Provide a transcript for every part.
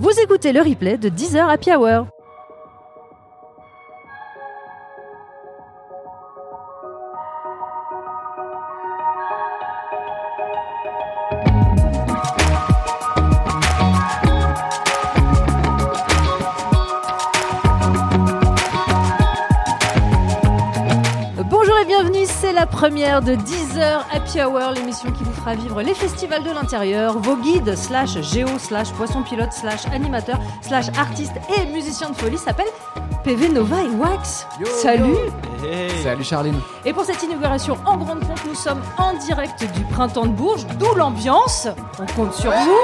Vous écoutez le replay de 10h Happy Hour. Première de 10h Happy Hour, l'émission qui vous fera vivre les festivals de l'intérieur, vos guides slash géo slash poisson pilote slash animateur slash artiste et musicien de folie s'appelle PV Nova et Wax. Salut Salut Charline. Et pour cette inauguration en grande pompe, nous sommes en direct du printemps de Bourges, d'où l'ambiance. On compte sur vous.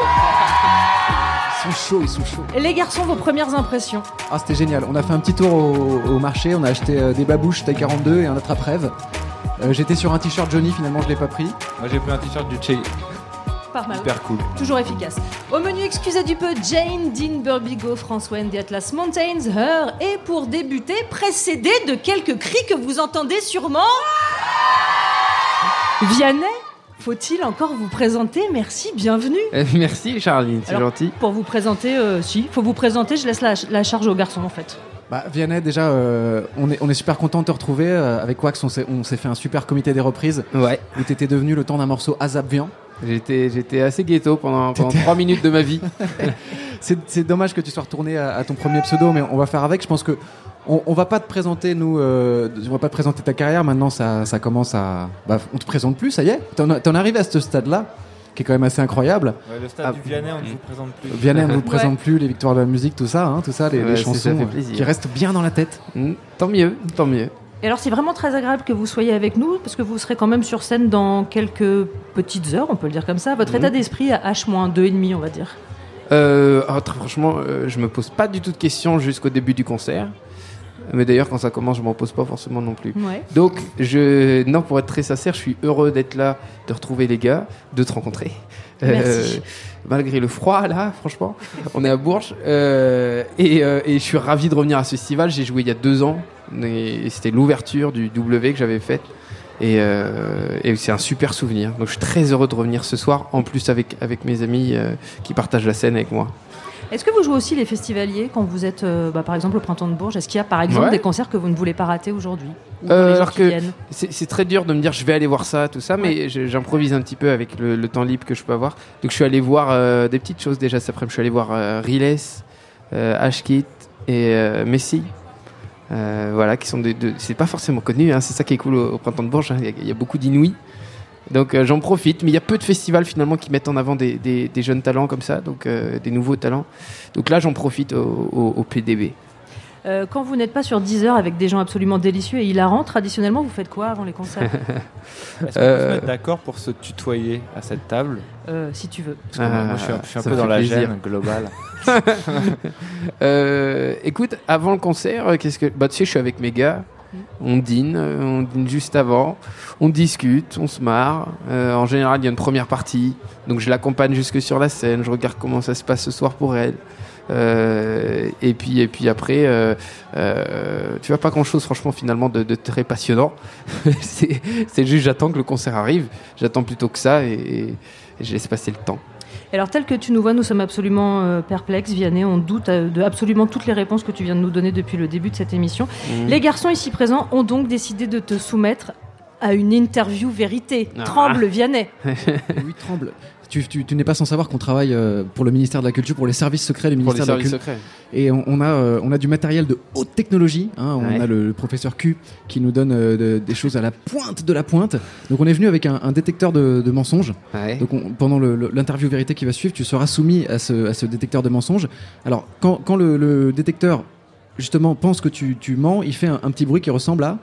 Ils sont chauds, ils sont chauds. Et les garçons, vos premières impressions Ah, c'était génial. On a fait un petit tour au, au marché, on a acheté euh, des babouches taille 42 et un autre après-rêve. Euh, J'étais sur un t-shirt Johnny, finalement je l'ai pas pris. Moi j'ai pris un t-shirt du Che, Pas mal. hyper cool. Toujours efficace. Au menu, excusez du peu, Jane, Dean, Burbigo, François and the Atlas Mountains, Her. Et pour débuter, précédé de quelques cris que vous entendez sûrement. Vianney faut-il encore vous présenter? Merci, bienvenue. Euh, Merci Charline, c'est Alors, gentil. Pour vous présenter, euh, si, faut vous présenter, je laisse la, la charge aux garçons en fait. Bah, Vianney, déjà, euh, on, est, on est super content de te retrouver. Euh, avec Wax, on s'est fait un super comité des reprises Ouais, où t'étais devenu le temps d'un morceau Azap Vian. j'étais, j'étais assez ghetto pendant, pendant 3 minutes de ma vie. C'est c'est dommage que tu sois retourné à, à ton premier pseudo, mais on va faire avec. Je pense que on, on va pas te présenter, nous, euh, on va pas te présenter ta carrière. Maintenant, ça, ça commence à. Bah, on te présente plus, ça y est. T'en t'en arrives à ce stade-là, qui est quand même assez incroyable. Ouais, le stade Ah. du Vianney, on ne vous présente plus. Vianney, on ne vous Ouais. présente plus les victoires de la musique, tout ça, hein, tout ça, les, Ouais, chansons euh, qui restent bien dans la tête. Hmm, tant mieux, tant mieux. Et alors c'est vraiment très agréable que vous soyez avec nous, parce que vous serez quand même sur scène dans quelques petites heures, on peut le dire comme ça. Votre Mhm. état d'esprit à H-2,5, on va dire. Euh, ah, très franchement, euh, je me pose pas du tout de questions jusqu'au début du concert. Mais d'ailleurs, quand ça commence, je m'en pose pas forcément non plus. Ouais. Donc, je, non, pour être très sincère, je suis heureux d'être là, de retrouver les gars, de te rencontrer. Euh, malgré le froid, là, franchement, on est à Bourges. Euh, et, euh, et je suis ravi de revenir à ce festival. J'ai joué il y a deux ans. Et, c'était l'ouverture du W que j'avais faite. Et, et c'est un super souvenir. Donc, je suis très heureux de revenir ce soir, en plus avec, avec mes amis qui partagent la scène avec moi. Est-ce que vous jouez aussi les festivaliers quand vous êtes, euh, bah, par exemple, au Printemps de Bourges? Est-ce qu'il y a, par exemple, Ouais. des concerts que vous ne voulez pas rater aujourd'hui? Euh, alors que- C'est très dur de me dire je vais aller voir ça, tout ça, mais j'improvise un petit peu avec le, le temps libre que je peux avoir. Donc je suis allé voir euh, des petites choses déjà cet après-midi. Je suis allé voir Riles, Ashkit et Messi. Voilà, qui sont des. de- c'est pas forcément connu, hein, c'est ça qui est cool au, au printemps de Bourges. hein, y, il y a beaucoup d'inouïs. Donc euh, j'en profite, mais il y a peu de festivals finalement qui mettent en avant des, des- des jeunes talents comme ça, donc euh, des nouveaux talents. Donc là j'en profite au, au- au PDB. Euh, Quand vous n'êtes pas sur 10 heures avec des gens absolument délicieux et hilarants, traditionnellement, vous faites quoi avant les concerts Est-ce qu'on peut Euh, se mettre d'accord pour se tutoyer à cette table Euh, Si tu veux. Parce que moi, moi, je suis un, je suis un ça peu dans la plaisir. gêne globale. Euh, écoute, avant le concert, qu'est-ce que bah tu sais, je suis avec mes gars. On dîne, euh, on dîne juste avant, on discute, on se marre. Euh, en général, il y a une première partie, donc je l'accompagne jusque sur la scène. Je regarde comment ça se passe ce soir pour elle. Euh, et puis et puis après, tu vois pas grand chose franchement finalement de, très passionnant. c'est c'est juste j'attends que le concert arrive. J'attends plutôt que ça et, et je laisse passer le temps. Alors, tel que tu nous vois, nous sommes absolument euh, perplexes, Vianney. On doute euh, de absolument toutes les réponses que tu viens de nous donner depuis le début de cette émission. Mm. Les garçons ici présents ont donc décidé de te soumettre à une interview vérité. Ah. Tremble, Vianney. oui, tremble. Tu, tu- tu n'es pas sans savoir qu'on travaille euh, pour le ministère de la Culture, pour les services secrets du Pour les ministère de la Culture. secrets. Et on, on a, euh, on a du matériel de haute technologie. hein. On Ouais. a le, le professeur Q qui nous donne euh, de- des choses à la pointe de la pointe. Donc on est venu avec un, un détecteur de, de mensonges. Ouais. Donc on- pendant l'interview vérité qui va suivre, tu seras soumis à ce, à ce détecteur de mensonges. Alors quand, quand le, le détecteur justement pense que tu, tu mens, il fait un, un petit bruit qui ressemble à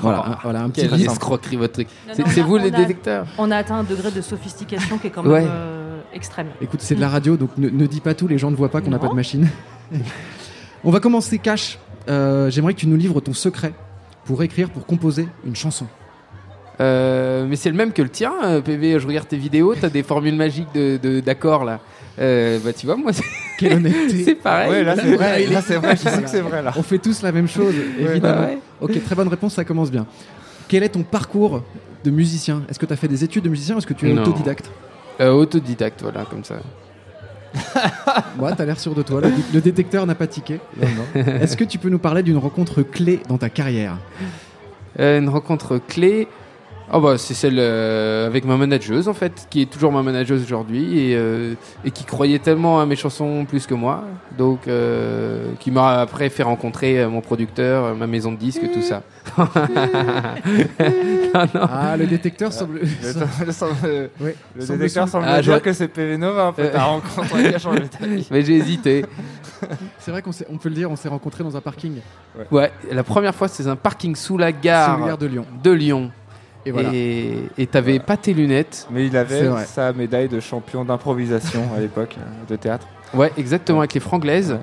voilà, un, voilà, un petit Quelle bruit. escroquerie votre truc. C'est on vous a- les on a- détecteurs? On a atteint un degré de sophistication qui est quand même Ouais. euh, extrême. Écoute, c'est de la radio, donc ne, ne dis pas tout, les gens ne voient pas qu'on n'a pas de machine. On va commencer cash. Euh, J'aimerais que tu nous livres ton secret pour écrire, pour composer une chanson. Euh, mais c'est le même que le tien, PV. Je regarde tes vidéos, t'as des formules magiques de de- d'accords là. Euh, bah tu vois, moi c'est- Quelle honnêteté c'est pareil. Ouais, là c'est vrai, ouais, là est- c'est vrai, je sais que c'est vrai là. On fait tous la même chose, Ouais, évidemment. bah ouais. Ok, très bonne réponse, ça commence bien. Quel est ton parcours de musicien? Est-ce que tu as fait des études de musicien ou est-ce que tu es Non. autodidacte? Euh, autodidacte, voilà, comme ça. Moi, t'as l'air sûr de toi. Le, le détecteur n'a pas tiqué. Est-ce que tu peux nous parler d'une rencontre clé dans ta carrière? Euh, une rencontre clé. Oh bah, c'est celle euh, avec ma manageuse en fait, qui est toujours ma manageuse aujourd'hui et, euh, et qui croyait tellement à mes chansons plus que moi, donc euh, qui m'a après fait rencontrer euh, mon producteur, ma maison de disques, tout ça. Non, non. Ah, le détecteur semble. Le, le- Oui. le Semble détecteur semble Ah, dire j'aurais- que c'est PV Nova, un peu Euh. ta rencontre qui a changé ta vie. Mais j'ai hésité. C'est vrai qu'on on peut le dire, on s'est rencontrés dans un parking. Ouais, la première fois c'était un parking sous la gare Sous le gare de Lyon. de Lyon. Et voilà. Et et t'avais pas tes lunettes. Mais il avait sa médaille de champion d'improvisation à l'époque euh, de théâtre. Ouais, exactement, avec les franglaises.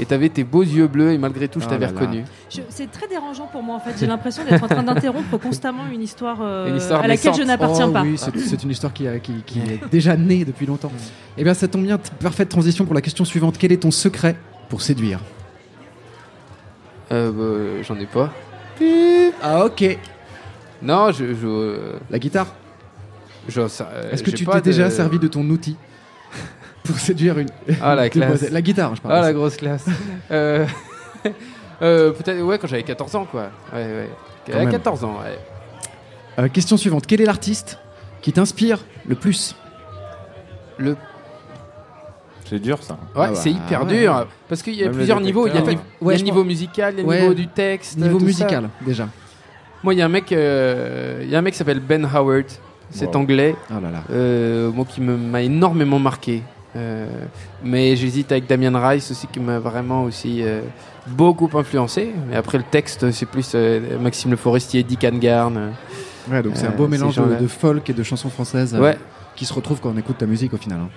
Et t'avais tes beaux yeux bleus et malgré tout je Oh t'avais reconnu. C'est très dérangeant pour moi en fait. J'ai l'impression d'être en train d'interrompre constamment une histoire, euh, Une histoire à laquelle naissante. je n'appartiens Oh pas. Oui, c'est une histoire qui, a- qui- qui est déjà née depuis longtemps. Eh bien, ça tombe bien, parfaite transition pour la question suivante. Quel est ton secret pour séduire? Euh, bah, J'en ai pas. Ah, ok. Non, je. je, euh, La guitare je- euh, Est-ce que j'ai tu pas t'es déjà servi de ton outil pour séduire une. Ah, la classe. demoiselle La guitare, je parle. Ah, la grosse classe. euh, euh, Peut-être, ouais, quand j'avais 14 ans, quoi. Ouais, ouais. Quand À même. 14 ans, ouais. Euh, question suivante. Quel est l'artiste qui t'inspire le plus Le... C'est dur ça. Ouais, Ah bah, c'est hyper ouais. dur. Parce qu'il y a Même plusieurs niveaux. Il y a, le détecteur. niveau- il y a Ouais, le je niveau musical, il y a le Ouais. niveau du texte. Niveau tout ça. musical, déjà. Moi, il y a un mec, euh, il y a un mec qui s'appelle Ben Howard. C'est Wow. anglais. Oh là là. Euh, moi qui m'a énormément marqué. Euh, mais j'hésite avec Damien Rice aussi qui m'a vraiment aussi beaucoup influencé. Mais après le texte, c'est plus Maxime Le Forestier, Dick Angarn. Ouais, donc c'est un beau mélange de, folk et de chansons françaises Ouais. qui se retrouvent quand on écoute ta musique au final. hein.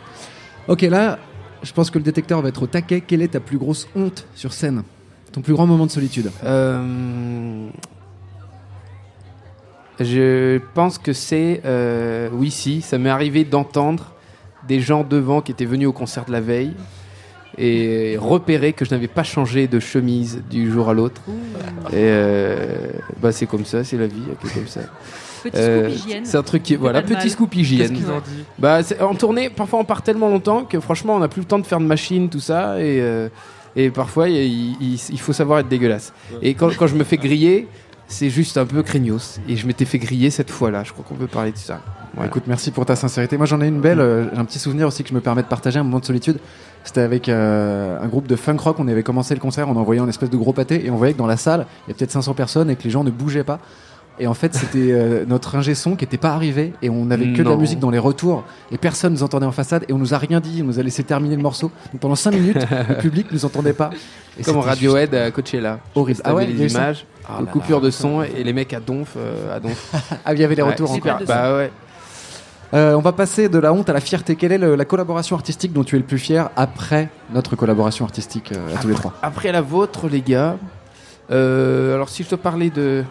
Ok, là, je pense que le détecteur va être au taquet. Quelle est ta plus grosse honte sur scène? Ton plus grand moment de solitude? Euh, je pense que c'est euh, oui si ça m'est arrivé d'entendre des gens devant qui étaient venus au concert de la veille et repérer que je n'avais pas changé de chemise du jour à l'autre et euh, bah c'est comme ça c'est la vie c'est comme ça Petit Euh, scoop hygiène. c'est un truc qui voilà petit mal. scoop Qu'est-ce hygiène qu'ils ont dit bah, c'est- en tournée, parfois on part tellement longtemps que franchement on n'a plus le temps de faire de machine, tout ça, et, euh, et parfois il, il- il faut savoir être dégueulasse. Et quand, quand je me fais griller, c'est juste un peu craignos. Et je m'étais fait griller cette fois-là, je crois qu'on peut parler de ça. Voilà. Écoute, merci pour ta sincérité. Moi, j'en ai une belle. euh, J'ai un petit souvenir aussi que je me permets de partager un moment de solitude. C'était avec euh, un groupe de funk rock. On avait commencé le concert, on envoyait un espèce de gros pâté et on voyait que dans la salle, il y a peut-être 500 personnes et que les gens ne bougeaient pas. Et en fait, c'était euh, notre ingé son qui n'était pas arrivé et on n'avait que de la musique dans les retours et personne nous entendait en façade et on nous a rien dit. On nous a laissé terminer le morceau. Donc pendant 5 minutes, le public nous entendait pas. Et Comme Radiohead à Coachella. Horrible. Ah ouais, ça images, Ah là coupure là. de son et les mecs à donf, euh, à donf. juste- Ah, il y avait les Ouais, retours encore. de Bah ouais. Euh, on va passer de la honte à la fierté. Quelle est le- la collaboration artistique dont tu es le plus fier après notre collaboration artistique euh, à tous les trois? Après la vôtre, les gars. euh, alors, si je te parlais de.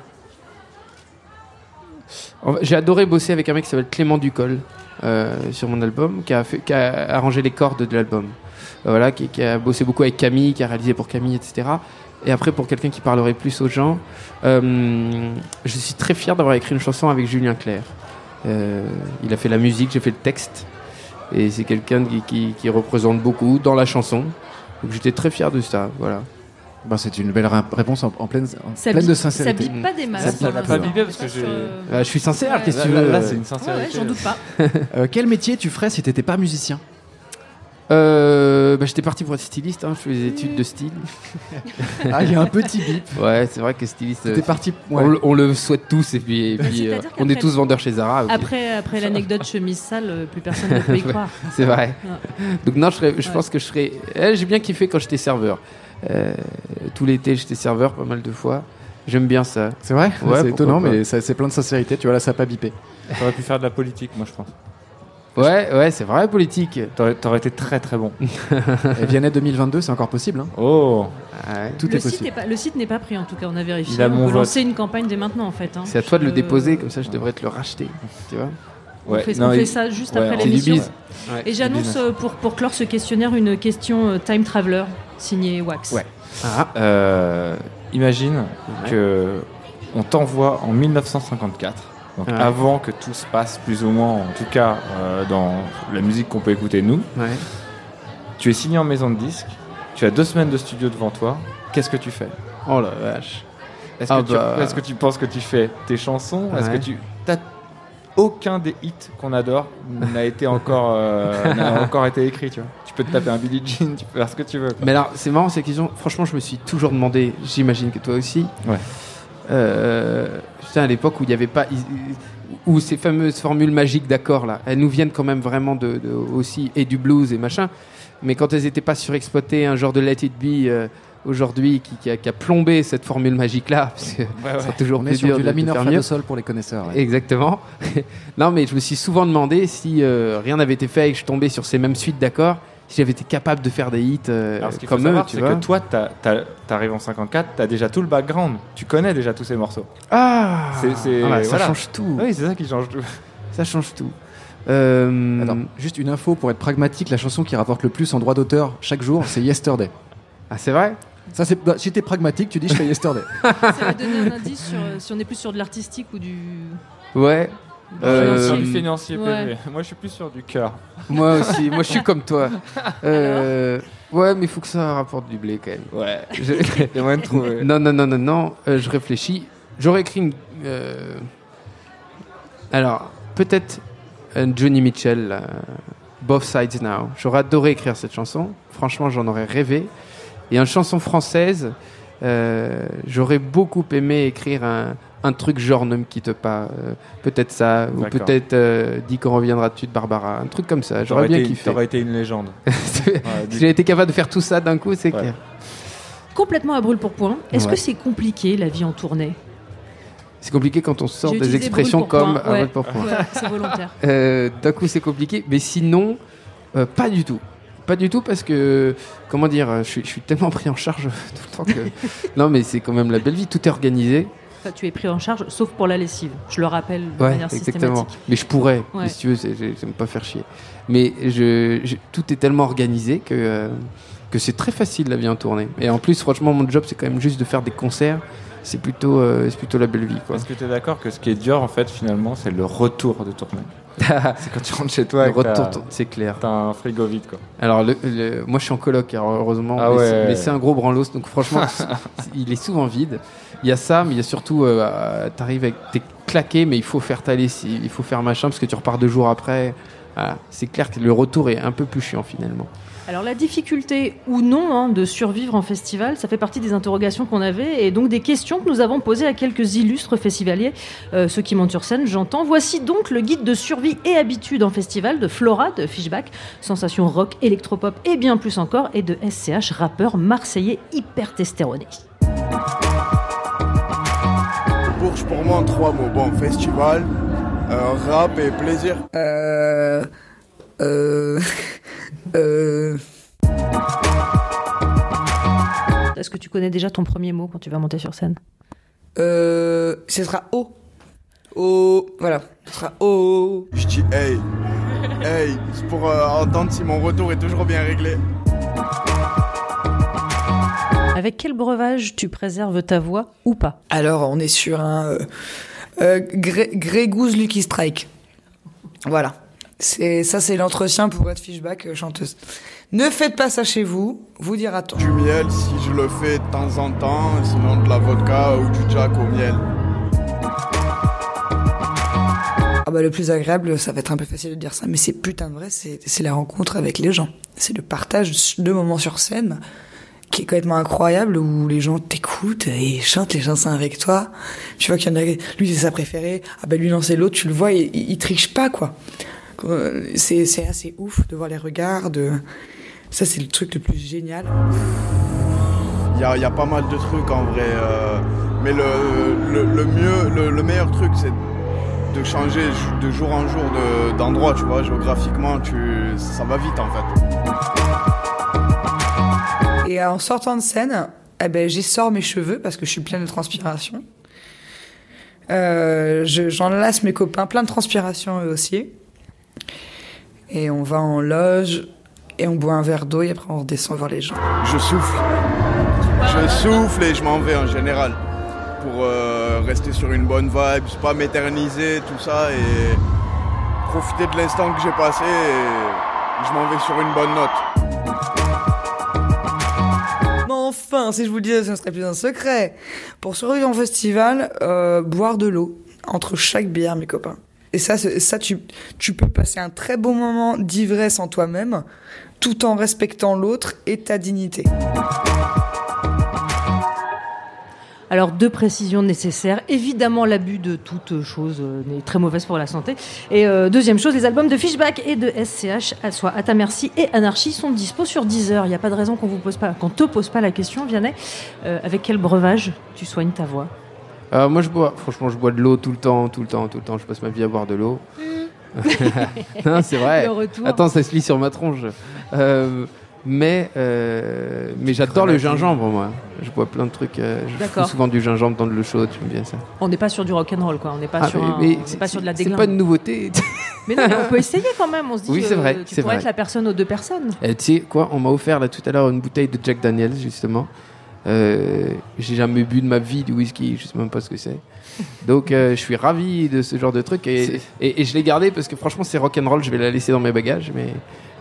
En fait, J'ai adoré bosser avec un mec qui s'appelle Clément Ducol euh, sur mon album, qui a, fait, qui a arrangé les cordes de l'album. Euh, voilà, qui, qui a bossé beaucoup avec Camille, qui a réalisé pour Camille, etc. Et après, pour quelqu'un qui parlerait plus aux gens, euh, je suis très fier d'avoir écrit une chanson avec Julien Clerc. Euh, il a fait la musique, j'ai fait le texte. Et c'est quelqu'un qui, qui- qui représente beaucoup dans la chanson. Donc j'étais très fier de ça. Voilà. Ben, C'est une belle ré- réponse en, en pleine, en Ça pleine bip- de Ça sincérité. bip pas des masses. Ça- ça n'a l'instant. pas bipé parce que euh, je suis sincère, Ouais. qu'est-ce que tu veux là, c'est une sincérité. ouais, j'en doute pas. Euh, quel métier tu ferais si t'étais pas musicien? Euh, bah, J'étais parti pour être styliste, hein, je fais des études de style. Ah, il y a un petit bip. Ouais, c'est vrai que styliste, euh, parti. on, ouais. le- on le souhaite tous et puis, et puis, euh, on est tous vendeurs chez Zara. Après, après l'anecdote chemise sale, euh, plus personne ne peut y croire. C'est vrai. Donc non, je, serais- je Ouais. pense que je serais... Eh, J'ai bien kiffé quand j'étais serveur. Euh, tout l'été, j'étais serveur pas mal de fois. J'aime bien ça. C'est vrai? Ouais, C'est étonnant, mais c'est plein de sincérité. Tu vois, là, ça a pas bipé. T'aurais pu faire de la politique, moi je pense. Ouais, ouais, c'est vrai, politique. T'aurais t'aurais été très très bon. Et Vianney 2022, c'est encore possible. hein. Oh Ouais. Tout Le est site, possible. est pas, le site n'est pas pris en tout cas, on a vérifié. Il a on mon peut vote. lancer une campagne dès maintenant en fait. hein. C'est à toi de le Euh, déposer, comme ça je devrais te le racheter. Tu vois On Ouais, fait, non, on fait il- ça juste ouais, après c'est du l'émission. bise. Et j'annonce euh, pour, pour clore ce questionnaire une question euh, Time Traveler signée Wax. Ouais. Ah, Euh, imagine Ouais. que on t'envoie en 1954, donc Ouais. avant que tout se passe plus ou moins, en tout cas euh, dans la musique qu'on peut écouter nous, ouais. Tu es signé en maison de disque, tu as deux semaines de studio devant toi, qu'est-ce que tu fais? Oh la vache. Est-ce Ah que, tu- bah. est-ce que tu penses que tu fais tes chansons? Est-ce que tu aucun des hits qu'on adore n'a été encore euh, n'a encore été écrit, tu vois? Tu peux te taper un Billie Jean, tu peux faire ce que tu veux. quoi. Mais alors, c'est marrant ces questions. Franchement, je me suis toujours demandé, j'imagine que toi aussi. Ouais. Euh, putain, à l'époque où il n'y avait pas. Où ces fameuses formules magiques d'accords là, elles nous viennent quand même vraiment de, de- aussi et du blues et machin. Mais quand elles n'étaient pas surexploitées, un genre de Let It Be euh, aujourd'hui qui, qui a, qui a plombé cette formule magique là, parce que c'est toujours On est plus sur dur du la mineur de sol pour les connaisseurs. ouais. Exactement. non, mais je me suis souvent demandé si euh, rien n'avait été fait et que je tombais sur ces mêmes suites d'accords, si j'avais été capable de faire des hits euh, Alors ce qu'il faut comme eux, savoir, tu c'est vois. que toi, t'arrives en 54, t'as déjà tout le background, tu connais déjà tous ces morceaux. Ah, C'est- c'est- Ah, ça voilà. change tout. Oui, c'est ça qui change tout. Ça change tout. Euh, Attends, juste une info pour être pragmatique, la chanson qui rapporte le plus en droit d'auteur chaque jour, c'est Yesterday. Ah, c'est vrai? Ça, c'est bah, si t'es pragmatique, tu dis je fais Yesterday. Ça va donner un indice sur, euh, si on est plus sur de l'artistique ou du. Ouais. Euh, sur du financier ouais. PV. Moi, je suis plus sur du cœur. Moi aussi. Moi, je suis comme toi. Euh, ouais, mais il faut que ça rapporte du blé quand même. Ouais. Je- Il y a moyen de trouver. non, non, non, non, non. euh, je réfléchis. J'aurais écrit une. euh, Alors, peut-être un Johnny Mitchell, euh, Both Sides Now. J'aurais adoré écrire cette chanson. Franchement, j'en aurais rêvé. Et une chanson française, euh, j'aurais beaucoup aimé écrire un, un truc genre Ne me quitte pas. euh, peut-être ça. Ou peut-être euh, Dis qu'on reviendra dessus de Barbara. Un truc comme ça. J'aurais bien été, kiffé. t'aurais été une légende. si Ouais, j'avais été capable de faire tout ça d'un coup, c'est Ouais. clair. Complètement à brûle pour point. Est-ce Ouais. que c'est compliqué la vie en tournée? C'est compliqué quand on sort J'ai des expressions comme point, un brûle pour point. Ouais, C'est volontaire. Euh, D'un coup, c'est compliqué, mais sinon, euh, pas du tout. Pas du tout parce que, comment dire, je suis, je suis tellement pris en charge tout le temps que. non, mais c'est quand même la belle vie, tout est organisé. Tu es pris en charge, sauf pour la lessive. Je le rappelle de Ouais, manière exactement. systématique. Mais je pourrais, Ouais. mais si tu veux, j'aime pas faire chier. Mais je, je- tout est tellement organisé que, euh, que c'est très facile la vie en tournée. Et en plus, franchement, mon job, c'est quand même juste de faire des concerts. C'est plutôt, euh, c'est plutôt la belle vie. Est-ce que tu es d'accord que ce qui est dur, en fait, finalement, c'est le retour de tournée? C'est quand tu rentres chez toi c'est clair. t'as un frigo vide, quoi. Alors, le, le- moi, je suis en coloc, alors, heureusement. Ah mais ouais. c'est- un gros branlos, donc franchement, il est souvent vide. Il y a ça, mais il y a surtout, euh, t'arrives avec, t'es claqué, mais il faut faire ta lessive, il faut faire machin, parce que tu repars deux jours après. Voilà. C'est clair que le retour est un peu plus chiant, finalement. Alors la difficulté ou non hein, de survivre en festival, ça fait partie des interrogations qu'on avait et donc des questions que nous avons posées à quelques illustres festivaliers, euh, ceux qui montent sur scène, j'entends. Voici donc le guide de survie et habitude en festival de Flora de Fishback, sensation rock, électropop et bien plus encore, et de SCH, rappeur marseillais hyper testéroné. Bourges pour moi en trois mots. Bon, festival, euh, rap et plaisir. Euh. Euh. euh. Est-ce que tu connais déjà ton premier mot quand tu vas monter sur scène Euh. Ce sera O. O. Voilà. Ce sera O. Je dis hey, hey, c'est pour euh, entendre si mon retour est toujours bien réglé. Avec quel breuvage tu préserves ta voix ou pas Alors, on est sur un. Euh, euh, Goose Lucky Strike. Voilà. C'est, ça, c'est l'entretien pour être fishback euh, chanteuse. Ne faites pas ça chez vous, vous dira-t-on. Du miel si je le fais de temps en temps, sinon de la vodka ou du jack au miel. Ah bah, le plus agréable, ça va être un peu facile de dire ça, mais c'est putain de vrai, c'est, la rencontre avec les gens. C'est le partage de moments sur scène qui est complètement incroyable où les gens t'écoutent et chantent les chansons avec toi. Tu vois qu'il y en a, lui c'est sa préférée, ah bah lui non c'est l'autre, tu le vois, il, il, il triche pas quoi. C'est, c'est assez ouf de voir les regards, de... ça c'est le truc le plus génial. Il y a, y a pas mal de trucs en vrai, euh, mais le, le, le mieux, le, le meilleur truc c'est de changer de jour en jour de- d'endroit, tu vois, géographiquement, tu, ça va vite en fait. Et en sortant de scène, eh ben, j'essore mes cheveux parce que je suis pleine de transpiration. Euh, je- J'enlace mes copains, plein de transpiration eux aussi. Et on va en loge et on boit un verre d'eau et après on redescend voir les gens. Je souffle. Je souffle et je m'en vais en général. Pour euh, rester sur une bonne vibe, pas m'éterniser, tout ça, et profiter de l'instant que j'ai passé et je m'en vais sur une bonne note. enfin, si je vous le disais, ce ne serait plus un secret. Pour survivre en festival, euh, boire de l'eau entre chaque bière, mes copains. Et ça, ça tu, peux passer un très bon moment d'ivresse en toi-même, tout en respectant l'autre et ta dignité. Alors, deux précisions nécessaires. Évidemment, l'abus de toute chose euh, n'est très mauvaise pour la santé. Et euh, deuxième chose, les albums de Fishback et de SCH, soit À ta merci et Anarchie, sont dispo sur Deezer. Il n'y a pas de raison qu'on vous pose pas, qu'on te pose pas la question, Vianney. Euh, avec quel breuvage tu soignes ta voix? Euh, moi, je bois, franchement, je bois de l'eau tout le temps, tout le temps, tout le temps. Je passe ma vie à boire de l'eau. non, c'est vrai. Le retour. Attends, ça se lit sur ma tronche. Euh, mais euh, mais j'adore le gingembre, moi. Je bois plein de trucs. euh, je fous souvent du gingembre dans de l'eau chaude, j'aime bien ça. On n'est pas sur du rock'n'roll, quoi. On n'est pas Ah, sur, mais- un- mais c'est pas sur de la C'est déglingue. pas une nouveauté. Mais non, mais on peut essayer quand même. On se dit, Oui, c'est euh, vrai, tu c'est pourrais vrai. être la personne aux deux personnes. Eh, tu sais quoi, on m'a offert là tout à l'heure une bouteille de Jack Daniels justement. Euh, j'ai jamais bu de ma vie du whisky, je sais même pas ce que c'est. Donc euh, je suis ravi de ce genre de truc et, et, et je l'ai gardé parce que franchement c'est rock'n'roll, je vais la laisser dans mes bagages. Mais,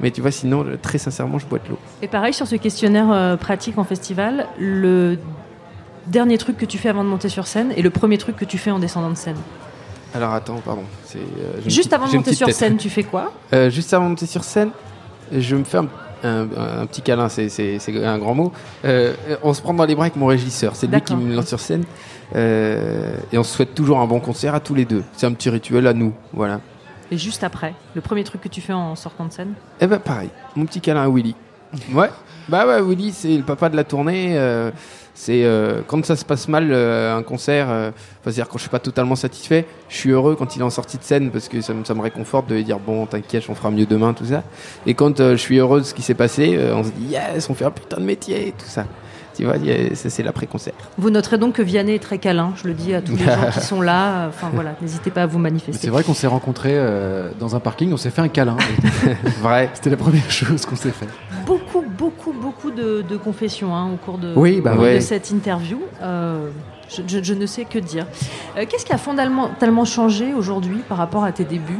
mais tu vois, sinon, très sincèrement, je bois de l'eau. Et pareil, sur ce questionnaire euh, pratique en festival, le dernier truc que tu fais avant de monter sur scène et le premier truc que tu fais en descendant de scène. Alors attends, pardon. euh, Juste petite- avant de monter sur tête. scène, tu fais quoi? Euh, juste avant de monter sur scène, je me fais un, un- un petit câlin, c'est, un grand mot. Euh, on se prend dans les bras avec mon régisseur, c'est lui qui me lance sur scène. Euh, et on se souhaite toujours un bon concert à tous les deux. C'est un petit rituel à nous, voilà. Et juste après, le premier truc que tu fais en sortant de scène? Et ben pareil, mon petit câlin à Willy. Ouais, bah ouais, Willy, c'est le papa de la tournée. euh, c'est euh, quand ça se passe mal, euh, un concert, euh, enfin, c'est-à-dire quand je suis pas totalement satisfait, je suis heureux quand il est en sortie de scène parce que ça, me- ça me réconforte de lui dire bon, t'inquiète, on fera mieux demain, tout ça. Et quand euh, je suis heureux de ce qui s'est passé, euh, on se dit yes, on fait un putain de métier, tout ça. Tu vois, ça c'est l'après-concert. Vous noterez donc que Vianney est très câlin, je le dis à tous les gens qui sont là. Enfin voilà, n'hésitez pas à vous manifester. C'est vrai qu'on s'est rencontrés euh, dans un parking, on s'est fait un câlin. Vrai. C'était la première chose qu'on s'est fait. Beaucoup, beaucoup, beaucoup de, de confessions hein, au cours de, Oui, bah de cette interview. Euh, je, je- je ne sais que dire. Euh, Qu'est-ce qui a fondamentalement changé aujourd'hui par rapport à tes débuts?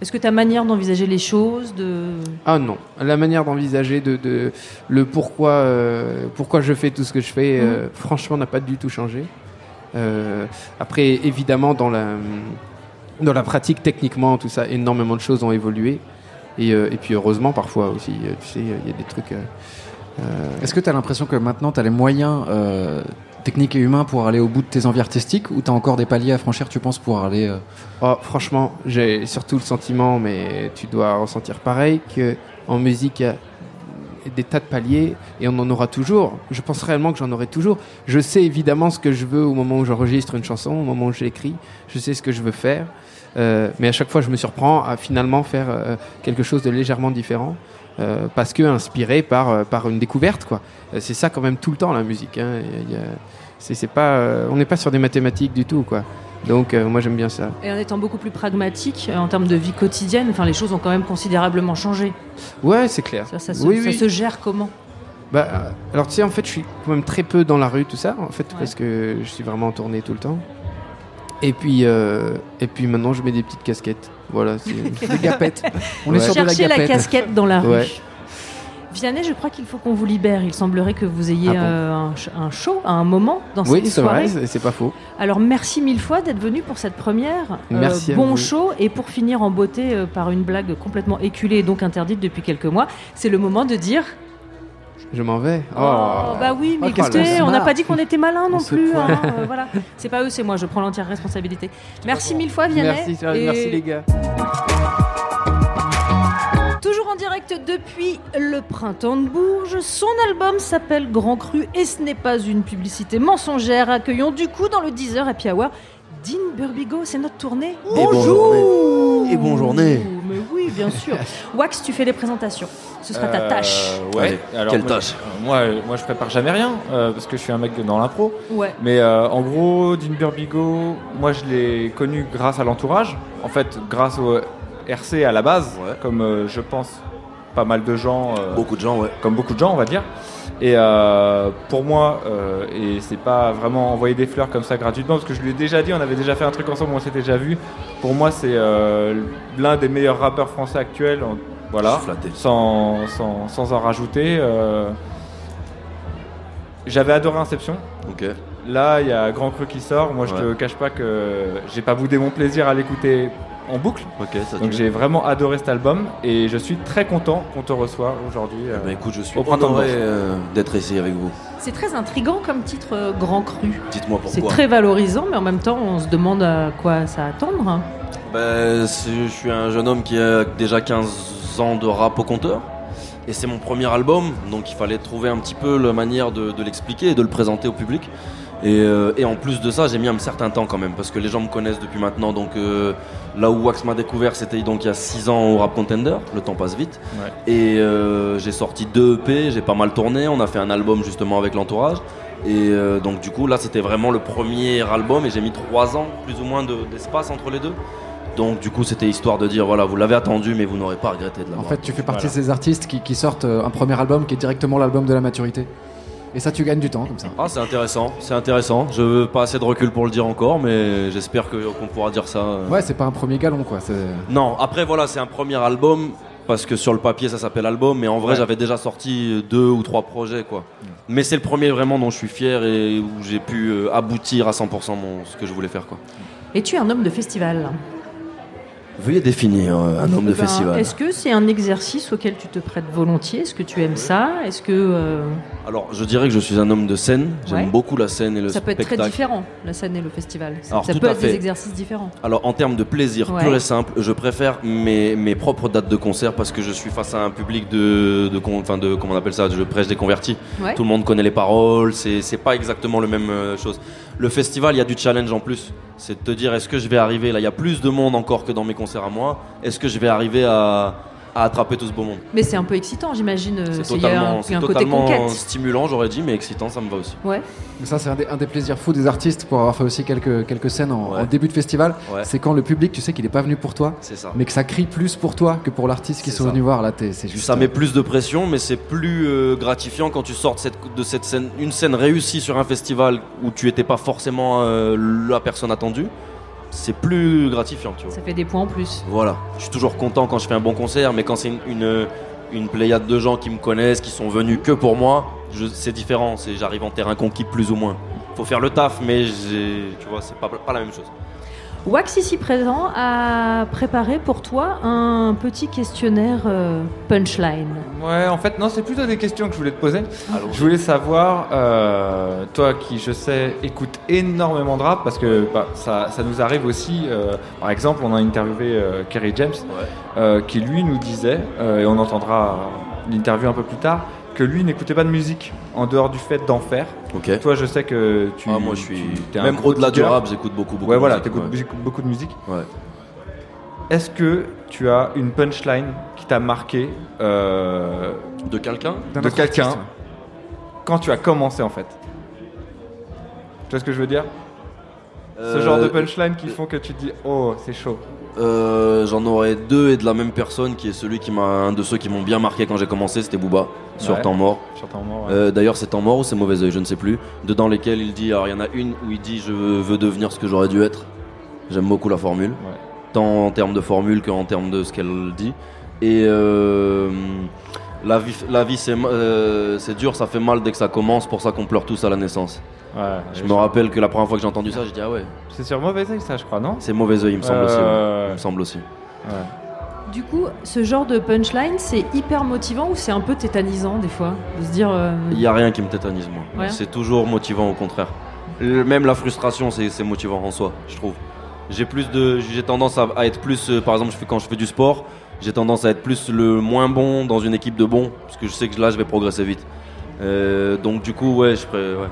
Est-ce que ta manière d'envisager les choses, de... Ah non, la manière d'envisager de, de- le pourquoi euh, pourquoi je fais tout ce que je fais, euh, franchement, n'a pas du tout changé. Euh, après, évidemment, dans la dans la pratique, techniquement, tout ça, énormément de choses ont évolué. Et, euh, et puis heureusement, parfois aussi, euh, tu sais, il y a des trucs. euh, Est-ce que tu as l'impression que maintenant tu as les moyens techniques et humains pour aller au bout de tes envies artistiques ou tu as encore des paliers à franchir, tu penses, pour aller. Oh, franchement, j'ai surtout le sentiment, mais tu dois ressentir pareil, que en musique, des tas de paliers et on en aura toujours. Je pense réellement que j'en aurai toujours. Je sais évidemment ce que je veux au moment où j'enregistre une chanson, au moment où je l'écris. Je sais ce que je veux faire. Euh, mais à chaque fois, je me surprends à finalement faire euh, quelque chose de légèrement différent. euh, parce que inspiré par, par une découverte, quoi. C'est ça quand même tout le temps la musique. Hein. On n'est pas sur des mathématiques du tout, quoi. Donc euh, moi j'aime bien ça. Et en étant beaucoup plus pragmatique euh, en termes de vie quotidienne, enfin les choses ont quand même considérablement changé. Ouais, c'est clair. Ça, ça se, Oui, ça oui. se gère comment? Bah, euh, alors tu sais, en fait, je suis quand même très peu dans la rue, tout ça, en fait, Ouais. parce que je suis vraiment en tournée tout le temps. Et puis, euh, et puis maintenant, je mets des petites casquettes. Voilà. c'est- Des gapettes. On Ouais. est sur de la la casquette dans la rue. Ouais. Vianney, je crois qu'il faut qu'on vous libère. Il semblerait que vous ayez Ah bon euh, un, show à un moment dans Oui, cette c'est soirée. vrai, c'est c'est pas faux. Alors merci mille fois d'être venu pour cette première. Euh, Merci à bon vous. show et pour finir en beauté euh, par une blague complètement éculée et donc interdite depuis quelques mois, c'est le moment de dire. Je m'en vais. Oh, bah oui, mais Oh, écoutez, on n'a pas dit qu'on était malin non On plus. hein, voilà, c'est pas eux, c'est moi. Je prends l'entière responsabilité. Merci mille fois, Vianney. Merci, Et merci les gars. Toujours en direct depuis le printemps de Bourges, son album s'appelle Grand Cru et ce n'est pas une publicité mensongère. Accueillons du coup dans le 10h Happy Hour Dean Burbigo, c'est notre tournée. bonjour Et bonjournée. Mais oui, bien sûr. Wax, tu fais les présentations. Ce sera ta Euh, tâche. ouais. Allez, Alors, quelle moi, tâche moi, euh, moi, je prépare jamais rien euh, parce que je suis un mec dans l'impro. Ouais. Mais euh, en gros, Dean Burbigo, moi, je l'ai connu grâce à l'entourage. En fait, grâce au RC à la base, Ouais. comme euh, je pense pas mal de gens. euh, Beaucoup de gens, ouais. comme beaucoup de gens, on va dire. Et euh, pour moi, et c'est pas vraiment envoyer des fleurs comme ça gratuitement, parce que je lui ai déjà dit, on avait déjà fait un truc ensemble, on s'était déjà vu. Pour moi, c'est l'un des meilleurs rappeurs français actuels, voilà, sans, sans, sans en rajouter. j'avais adoré Inception. Ok. Là, il y a Grand Cru qui sort. Moi, je Ouais. te cache pas que j'ai pas boudé mon plaisir à l'écouter en boucle. Ça Donc j'ai vraiment adoré cet album et je suis très content qu'on te reçoive aujourd'hui. euh, Bah écoute, je suis Au printemps euh, d'être ici avec vous. C'est très intrigant comme titre euh, Grand Cru. Dites-moi C'est pourquoi. très valorisant, mais en même temps, on se demande à quoi ça attendre. hein. Ben, c'est- je suis un jeune homme qui a déjà 15 ans de rap au compteur. Et c'est mon premier album, donc il fallait trouver un petit peu la manière de, de l'expliquer et de le présenter au public. Et, euh, et en plus de ça, j'ai mis un certain temps quand même, parce que les gens me connaissent depuis maintenant. Donc euh, là où Wax m'a découvert, c'était donc il y a 6 ans au Rap Contender, le temps passe vite. Ouais. Et euh, j'ai sorti deux EP, j'ai pas mal tourné, on a fait un album justement avec l'entourage. Et euh, donc du coup là c'était vraiment le premier album et j'ai mis trois ans plus ou moins de- d'espace entre les deux. Donc du coup c'était histoire de dire voilà vous l'avez attendu mais vous n'aurez pas regretté de En l'avoir. fait, tu fais partie Voilà. de ces artistes qui, qui sortent un premier album qui est directement l'album de la maturité. Et ça, tu gagnes du temps comme ça. Ah c'est intéressant, c'est intéressant. Je veux pas assez de recul pour le dire encore mais j'espère que- qu'on pourra dire ça. euh. Ouais, c'est pas un premier galon quoi. Non après voilà c'est un premier album parce que sur le papier ça s'appelle album mais en vrai Ouais. j'avais déjà sorti deux ou trois projets quoi. Mais c'est le premier vraiment dont je suis fier et où j'ai pu euh, aboutir à 100% mon, ce que je voulais faire quoi. Et tu es un homme de festival. Veuillez définir euh, un homme de Ben, festival. Est-ce que c'est un exercice auquel tu te prêtes volontiers? Est-ce que tu aimes ça? Est-ce que euh, Alors, je dirais que je suis un homme de scène. J'aime Ouais. beaucoup la scène et le ça peut être très spectacle. différent, la scène et le festival Ça, Alors, ça tout peut être des exercices différents. Alors, en termes de plaisir Ouais. pur et simple, je préfère mes, mes propres dates de concert parce que je suis face à un public de, de, enfin de comment on appelle ça, je prêche des convertis. Ouais. Tout le monde connaît les paroles, c'est c'est pas exactement le même euh, chose. Le festival, il y a du challenge en plus. C'est de te dire, est-ce que je vais arriver là? Il y a plus de monde encore que dans mes concerts à moi. Est-ce que je vais arriver à, à attraper tout ce beau monde Mais c'est un peu excitant, j'imagine. euh, C'est un, totalement, un côté totalement conquête. stimulant, j'aurais dit, mais excitant, ça me va aussi. Ouais. Mais ça, c'est un, des- un des plaisirs fous des artistes pour avoir fait aussi quelques, quelques scènes en, Ouais. en début de festival. Ouais. C'est quand le public, tu sais qu'il est pas venu pour toi, mais que ça crie plus pour toi que pour l'artiste qui sont venus voir. Là, c'est juste. Ça met plus de pression, mais c'est plus euh, gratifiant quand tu sors de cette, de cette scène, une scène réussie sur un festival où tu étais pas forcément euh, la personne attendue. C'est plus gratifiant, tu vois. Ça fait des points en plus. Voilà. Je suis toujours content quand je fais un bon concert, mais quand c'est une, une, une pléiade de gens qui me connaissent, qui sont venus que pour moi, c'est différent. C'est j'arrive en terrain conquis plus ou moins. Faut faire le taf, mais tu vois, c'est pas, pas la même chose. Wax ici présent a préparé pour toi un petit questionnaire euh, punchline. Ouais, en fait, non, c'est plutôt des questions que je voulais te poser. Allons-y. Je voulais savoir, euh, toi qui, je sais, écoute énormément de rap, parce que bah, ça, ça nous arrive aussi, euh, par exemple, on a interviewé euh, Kerry James, Ouais. euh, qui lui nous disait, euh, et on entendra l'interview un peu plus tard, que lui n'écoutait pas de musique en dehors du fait d'en faire. Ok. Toi, je sais que tu. Ah, moi, je suis. tu- Même au-delà du rap, j'écoute beaucoup, beaucoup. Ouais, de voilà, musique, t'écoutes ouais. beaucoup de musique. Ouais. Est-ce que tu as une punchline qui t'a marqué euh, De quelqu'un de quelqu'un quand tu as commencé en fait Tu vois ce que je veux dire? Ce genre de Euh, punchline qui font que tu te dis oh c'est chaud. Euh, J'en aurais deux et de la même personne qui est celui qui m'a un de ceux qui m'ont bien marqué quand j'ai commencé, c'était Booba sur Ouais. Temps mort. Ouais. Euh, D'ailleurs, c'est Temps mort ou c'est Mauvais oeil, je ne sais plus. Dedans lesquels il dit, alors il y en a une où il dit je veux devenir ce que j'aurais dû être. J'aime beaucoup la formule, Ouais. tant en termes de formule qu'en termes de ce qu'elle dit. Et euh, la vie, la vie c'est c'est dur, ça fait mal dès que ça commence, pour ça qu'on pleure tous à la naissance. Ouais, Je me rappelle que la première fois que j'ai entendu ça, j'ai dit ah ouais, C'est sur mauvais œil ça je crois non? C'est Mauvais oeil, il me semble aussi. ouais. Il me semble aussi. ouais. Du coup, ce genre de punchline, c'est hyper motivant ou c'est un peu tétanisant des fois? De se dire. euh, Il n'y a rien qui me tétanise, moi. Ouais. C'est toujours motivant, au contraire. Le- Même la frustration, c'est c'est motivant en soi, je trouve. J'ai plus de, j'ai tendance à, à être plus, euh, par exemple, je fais, quand je fais du sport, j'ai tendance à être plus le moins bon dans une équipe de bons, parce que je sais que là, je vais progresser vite. Euh, donc du coup, ouais, je ferais, ouais.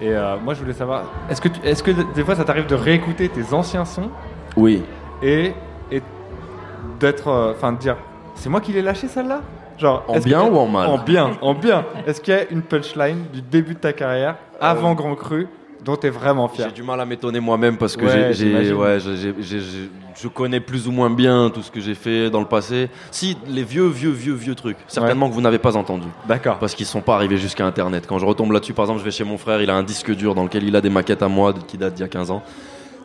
Et euh, moi je voulais savoir est-ce que tu- est-ce que des fois ça t'arrive de réécouter tes anciens sons? Oui. et et d'être euh, enfin de dire c'est moi qui l'ai lâché celle-là? Genre En est-ce bien ou en mal? En bien, en bien. Est-ce qu'il y a une punchline du début de ta carrière avant Grand Cru dont tu es vraiment fier J'ai du mal à m'étonner moi-même parce que Ouais, j'ai- ouais, je connais plus ou moins bien tout ce que j'ai fait dans le passé. Si les vieux, vieux, vieux, vieux trucs, certainement que vous n'avez pas entendu. D'accord. Parce qu'ils sont pas arrivés jusqu'à Internet. Quand je retombe là-dessus, par exemple, je vais chez mon frère, il a un disque dur dans lequel il a des maquettes à moi qui datent d'il y a 15 ans.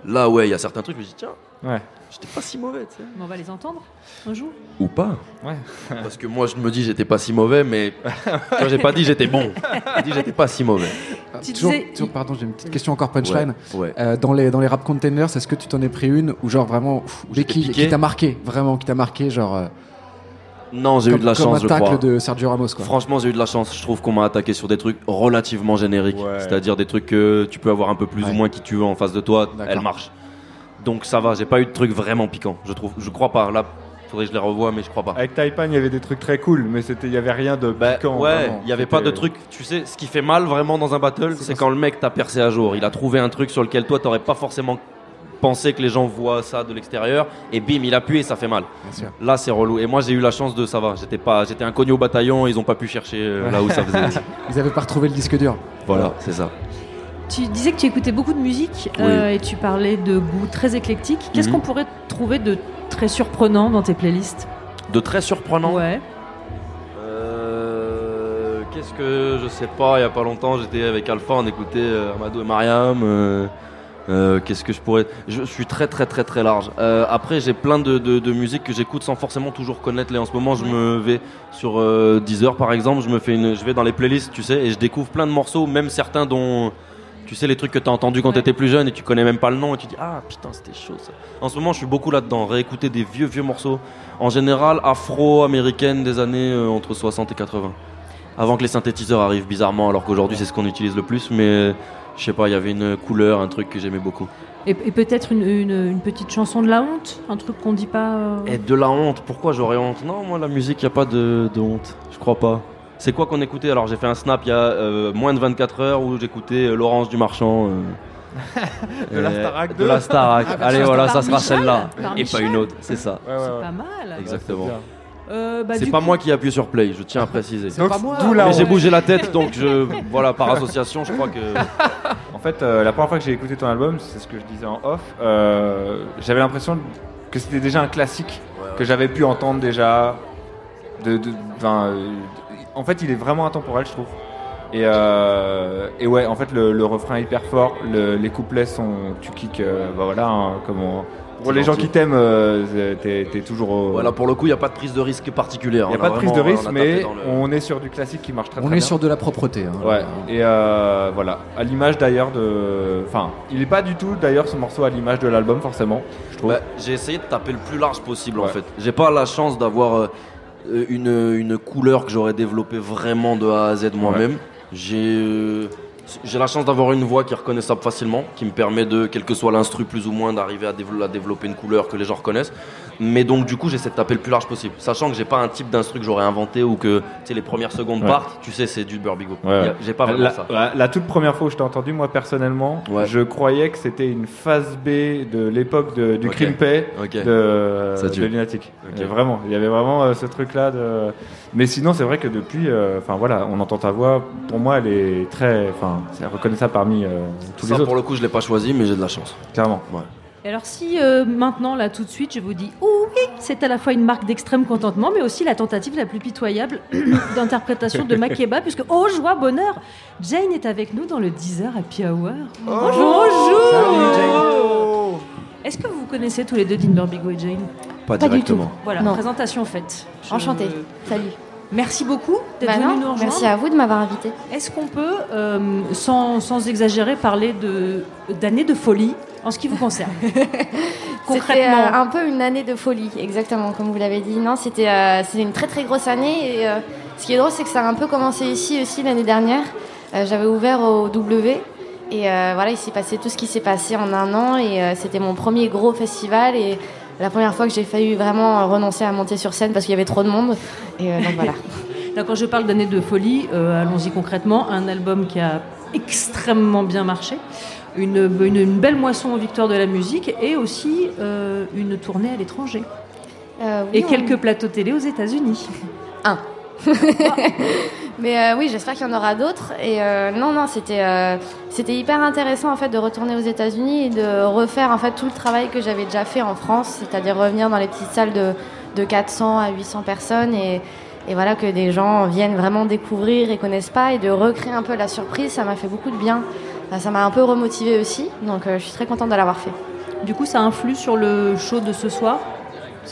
Là, ouais, il y a certains trucs, je me dis, tiens, Ouais. j'étais pas si mauvais, tu sais. On va les entendre un jour. Ou pas. Ouais. Parce que moi, je me dis, j'étais pas si mauvais, mais quand j'ai pas dit j'étais bon, j'ai dit j'étais pas si mauvais. Ah, Tu toujours- disais- toujours- pardon, j'ai une petite question encore punchline. Ouais. ouais. Euh, dans les dans les rap containers, est-ce que tu t'en es pris une ou genre vraiment pff, qui t'a marqué, vraiment qui t'a marqué, genre euh, Non, j'ai eu de la comme chance, je crois. de Sergio Ramos quoi. Franchement, j'ai eu de la chance. Je trouve qu'on m'a attaqué sur des trucs relativement génériques. Ouais. C'est-à-dire des trucs que tu peux avoir un peu plus Ouais. ou moins qui tu veux en face de toi. Elle marche. Donc ça va, j'ai pas eu de trucs vraiment piquants. Je trouve, je crois pas. Là, faudrait que je les revoie, mais je crois pas. Avec Taipan, il y avait des trucs très cool, mais c'était, il y avait rien de Bah, piquant. ouais, il y avait pas de C'était- truc. Tu sais, ce qui fait mal vraiment dans un battle, c'est quand le mec t'a percé à jour. Il a trouvé un truc sur lequel toi t'aurais pas forcément pensé que les gens voient ça de l'extérieur, et bim, il appuie et ça fait mal. Bien sûr. Là, c'est relou. Et moi, j'ai eu la chance de ça va. J'étais pas, j'étais inconnu au bataillon. Ils ont pas pu chercher euh, là où ça faisait. Ils avaient pas retrouvé le disque dur. voilà, c'est ça. Tu disais que tu écoutais beaucoup de musique euh, et tu parlais de goût très éclectique. Qu'est-ce Mhm. qu'on pourrait trouver de très surprenant dans tes playlists? De très surprenant? Ouais. Euh, Qu'est-ce que je sais pas, il y a pas longtemps j'étais avec Alpha, on écoutait euh, Amadou et Mariam. Euh, Qu'est-ce que je pourrais. Je suis très très très très large. Euh, après j'ai plein de, de, que j'écoute sans forcément toujours connaître les. En ce moment je me vais sur euh, Deezer par exemple, je me fais une. Je vais dans les playlists, tu sais, et je découvre plein de morceaux, même certains dont. Tu sais les trucs que t'as entendu quand Ouais. t'étais plus jeune et tu connais même pas le nom et tu dis ah putain c'était chaud ça. En ce moment je suis beaucoup là-dedans, réécouter des vieux vieux morceaux. En général afro-américaine des années euh, entre 60 et 80. Avant que les synthétiseurs arrivent bizarrement, alors qu'aujourd'hui c'est ce qu'on utilise le plus, mais je sais pas, il y avait une couleur, un truc que j'aimais beaucoup. Et, et peut-être une, une- une petite chanson de la honte Un truc qu'on dit pas. euh, Et de la honte, pourquoi j'aurais honte? Non, moi la musique, il a pas de, de honte, je crois pas. C'est quoi qu'on écoutait? Alors j'ai fait un snap il y a euh, moins de 24 heures où j'écoutais euh, L'Orange du Marchand. euh, De la Starac De 2. la Starac. Ah, Allez, voilà, ça sera celle-là. Et pas une autre, c'est ça. Ouais, ouais, C'est pas mal. Exactement. C'est Euh, bah, C'est pas coup- moi qui appuie sur play, je tiens à préciser. Donc, pas moi. la Mais j'ai bougé la tête, donc je, voilà, par association, je crois que. En fait, euh, la première fois que j'ai écouté ton album, c'est ce que je disais en off, euh, j'avais l'impression que c'était déjà un classique que j'avais pu entendre déjà. De, de- 'fin, en fait, il est vraiment intemporel, je trouve. Et, euh, et ouais, en fait, le, le refrain est hyper fort, le- les couplets sont. Tu kicks, euh, bah voilà, hein, comment. Pour les gens qui t'aiment, euh, t'es t'es toujours au. Voilà, pour le coup, il n'y a pas de prise de risque particulière. Il n'y a On pas de prise de risque, on mais le- on est sur du classique qui marche très On très est bien. sur de la propreté. hein. Ouais, et euh, voilà, à l'image d'ailleurs de. Enfin, il est pas du tout d'ailleurs ce morceau à l'image de l'album, forcément, je trouve. Bah, j'ai essayé de taper le plus large possible en fait. J'ai pas la chance d'avoir euh, une, une couleur que j'aurais développée vraiment de A à Z moi-même. J'ai euh, j'ai la chance d'avoir une voix qui est reconnaissable facilement, qui me permet de, quel que soit l'instru plus ou moins, d'arriver à, dévelop- à développer une couleur que les gens reconnaissent. Mais donc du coup j'essaie de taper le plus large possible, sachant que j'ai pas un type d'instru que j'aurais inventé ou que tu sais, les premières secondes Ouais. partent, tu sais c'est du Burbigo. Ouais, J'ai pas vraiment la, ça. la- la toute première fois où je t'ai entendu, moi personnellement, Ouais. je croyais que c'était une phase B de l'époque du Ok. Crime Pay Ok. de, de Lunatic. Vraiment, il y avait vraiment euh, ce truc-là. De... Mais sinon, c'est vrai que depuis, euh, enfin voilà, on entend ta voix. Pour moi, elle est très, enfin, c'est reconnaissable parmi euh, tous Ça les autres, pour le coup je l'ai pas choisi mais j'ai de la chance. clairement. Alors si euh, maintenant, là, tout de suite, je vous dis oh oui, c'est à la fois une marque d'extrême contentement, mais aussi la tentative la plus pitoyable d'interprétation de Makeba, puisque oh joie, bonheur, Jane est avec nous dans le 10h Happy Hour. Bonjour, bonjour. Est-ce que vous connaissez tous les deux Dean Burbigo et Jane? Pas, Pas du directement. Voilà, Non. présentation faite. Je- Enchantée. Salut. Merci beaucoup d'être Bah venu nous rejoindre. merci à vous de m'avoir invité. Est-ce qu'on peut, euh, sans, sans exagérer, parler de d'années de folie en ce qui vous concerne C'était euh, un peu une année de folie, exactement, comme vous l'avez dit. Non, c'était euh, une très très grosse année. Et euh, ce qui est drôle, c'est que ça a un peu commencé ici aussi l'année dernière. J'avais ouvert au W. Et voilà, il s'est passé tout ce qui s'est passé en un an. Et c'était mon premier gros festival. Et la première fois que j'ai failli vraiment renoncer à monter sur scène parce qu'il y avait trop de monde. Et euh, donc voilà. Là, quand je parle d'années de folie, euh, allons-y concrètement. Un album qui a extrêmement bien marché, une, une- une belle moisson aux victoires de la musique et aussi euh, une tournée à l'étranger. Oui, Et on- quelques plateaux télé aux États-Unis. Mais euh, oui, j'espère qu'il y en aura d'autres. Et euh, non, non, c'était euh, c'était hyper intéressant en fait de retourner aux États-Unis et de refaire en fait tout le travail que j'avais déjà fait en France, c'est-à-dire revenir dans les petites salles de, de 400 à 800 personnes et, voilà que des gens viennent vraiment découvrir et connaissent pas et de recréer un peu la surprise, ça m'a fait beaucoup de bien. Ça m'a un peu remotivé aussi, donc je suis très contente de l'avoir fait. Du coup, ça influe sur le show de ce soir?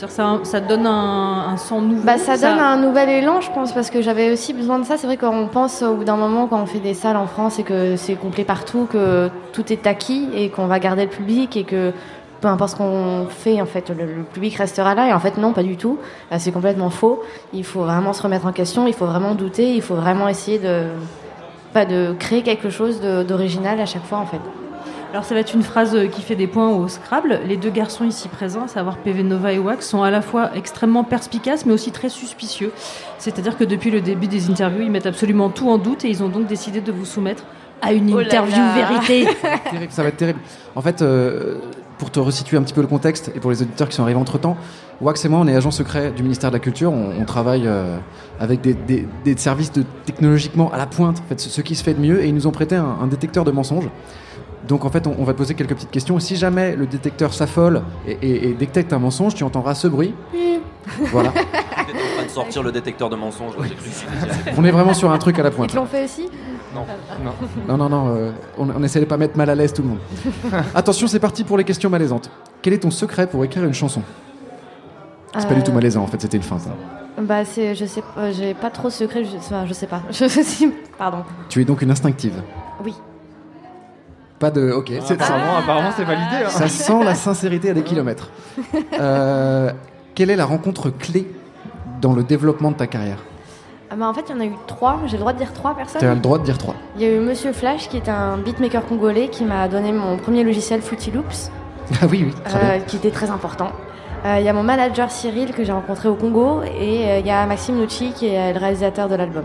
Ça, ça donne un, un son nouveau Bah, ça donne un nouvel élan, je pense, parce que j'avais aussi besoin de ça. C'est vrai qu'on pense au bout d'un moment, quand on fait des salles en France et que c'est complet partout, que tout est acquis et qu'on va garder le public et que peu importe ce qu'on fait, en fait, le, le public restera là. Et en fait, non, pas du tout. C'est complètement faux. Il faut vraiment se remettre en question, il faut vraiment douter, il faut vraiment essayer de, pas de créer quelque chose d'original à chaque fois, en fait. Alors ça va être une phrase euh, qui fait des points au Scrabble. Les deux garçons ici présents, à savoir PV Nova et Wax, sont à la fois extrêmement perspicaces mais aussi très suspicieux. C'est-à-dire que depuis le début des interviews, ils mettent absolument tout en doute et ils ont donc décidé de vous soumettre à une Oh là interview là. vérité. terrible, ça va être terrible. En fait, euh, pour te resituer un petit peu le contexte et pour les auditeurs qui sont arrivés entre temps, Wax et moi, on est agents secrets du ministère de la Culture. On, on travaille euh, avec des, des- des services de, technologiquement à la pointe, en fait, ce, ce qui se fait de mieux, et ils nous ont prêté un, un détecteur de mensonges. Donc en fait, on, on va te poser quelques petites questions. Si jamais le détecteur s'affole et, et- et détecte un mensonge, tu entendras ce bruit. Voilà. En train de sortir le détecteur de mensonges. c'était- On est vraiment sur un truc à la Ils pointe. te l'ont fait aussi? Non, non, non, euh, on, on essaie de pas mettre mal à l'aise tout le monde. Attention, c'est parti pour les questions malaisantes. Quel est ton secret pour écrire une chanson? C'est pas du tout Euh, malaisant, en fait, c'était une feinte. hein. Bah, c'est, je sais, pas, j'ai pas trop de secret, je, enfin, je sais pas. Je suis, pardon. Tu es donc une instinctive? Oui. Pas de. Ok, c'est Apparemment, apparemment c'est validé. hein. Ça sent la sincérité à des kilomètres. Euh, quelle est la rencontre clé dans le développement de ta carrière? Ah bah, en fait, il y en a eu trois. J'ai le droit de dire trois Tu as personnes. le droit de dire trois. Il y a eu Monsieur Flash, qui est un beatmaker congolais, qui m'a donné mon premier logiciel Fruity Loops, Ah oui, oui, très bien. euh, qui était très important. Euh, Il y a mon manager Cyril, que j'ai rencontré au Congo, et euh, il y a Maxime Nucci, qui est le réalisateur de l'album.